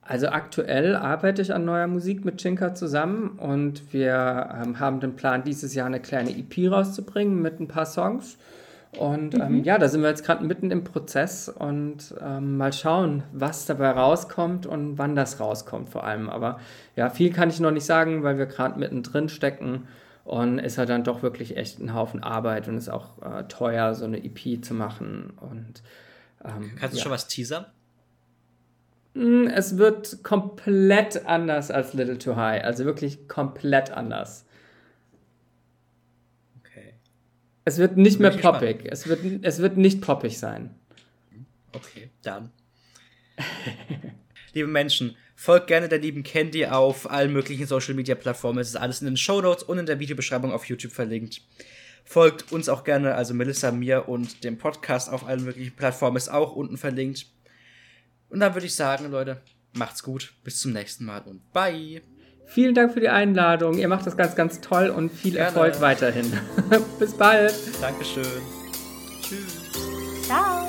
Also aktuell arbeite ich an neuer Musik mit Chinka zusammen und wir ähm, haben den Plan, dieses Jahr eine kleine EP rauszubringen mit ein paar Songs. Und ähm, mhm. ja, da sind wir jetzt gerade mitten im Prozess und ähm, mal schauen, was dabei rauskommt und wann das rauskommt vor allem. Aber ja, viel kann ich noch nicht sagen, weil wir gerade mittendrin stecken und ist halt dann doch wirklich echt ein Haufen Arbeit und ist auch äh, teuer, so eine EP zu machen. Und, ähm, Kannst du ja. schon was teasern? Mm, es wird komplett anders als Little Too High, also wirklich komplett anders. Es wird nicht mehr poppig. Es wird, es wird nicht poppig sein. Okay, dann. Liebe Menschen, folgt gerne der lieben Candy auf allen möglichen Social Media Plattformen. Es ist alles in den Show Notes und in der Videobeschreibung auf YouTube verlinkt. Folgt uns auch gerne, also Melissa, mir und dem Podcast auf allen möglichen Plattformen ist auch unten verlinkt. Und dann würde ich sagen, Leute, macht's gut, bis zum nächsten Mal und bye. Vielen Dank für die Einladung. Ihr macht das ganz, ganz toll und viel Gerne. Erfolg weiterhin. Bis bald. Dankeschön. Tschüss. Ciao.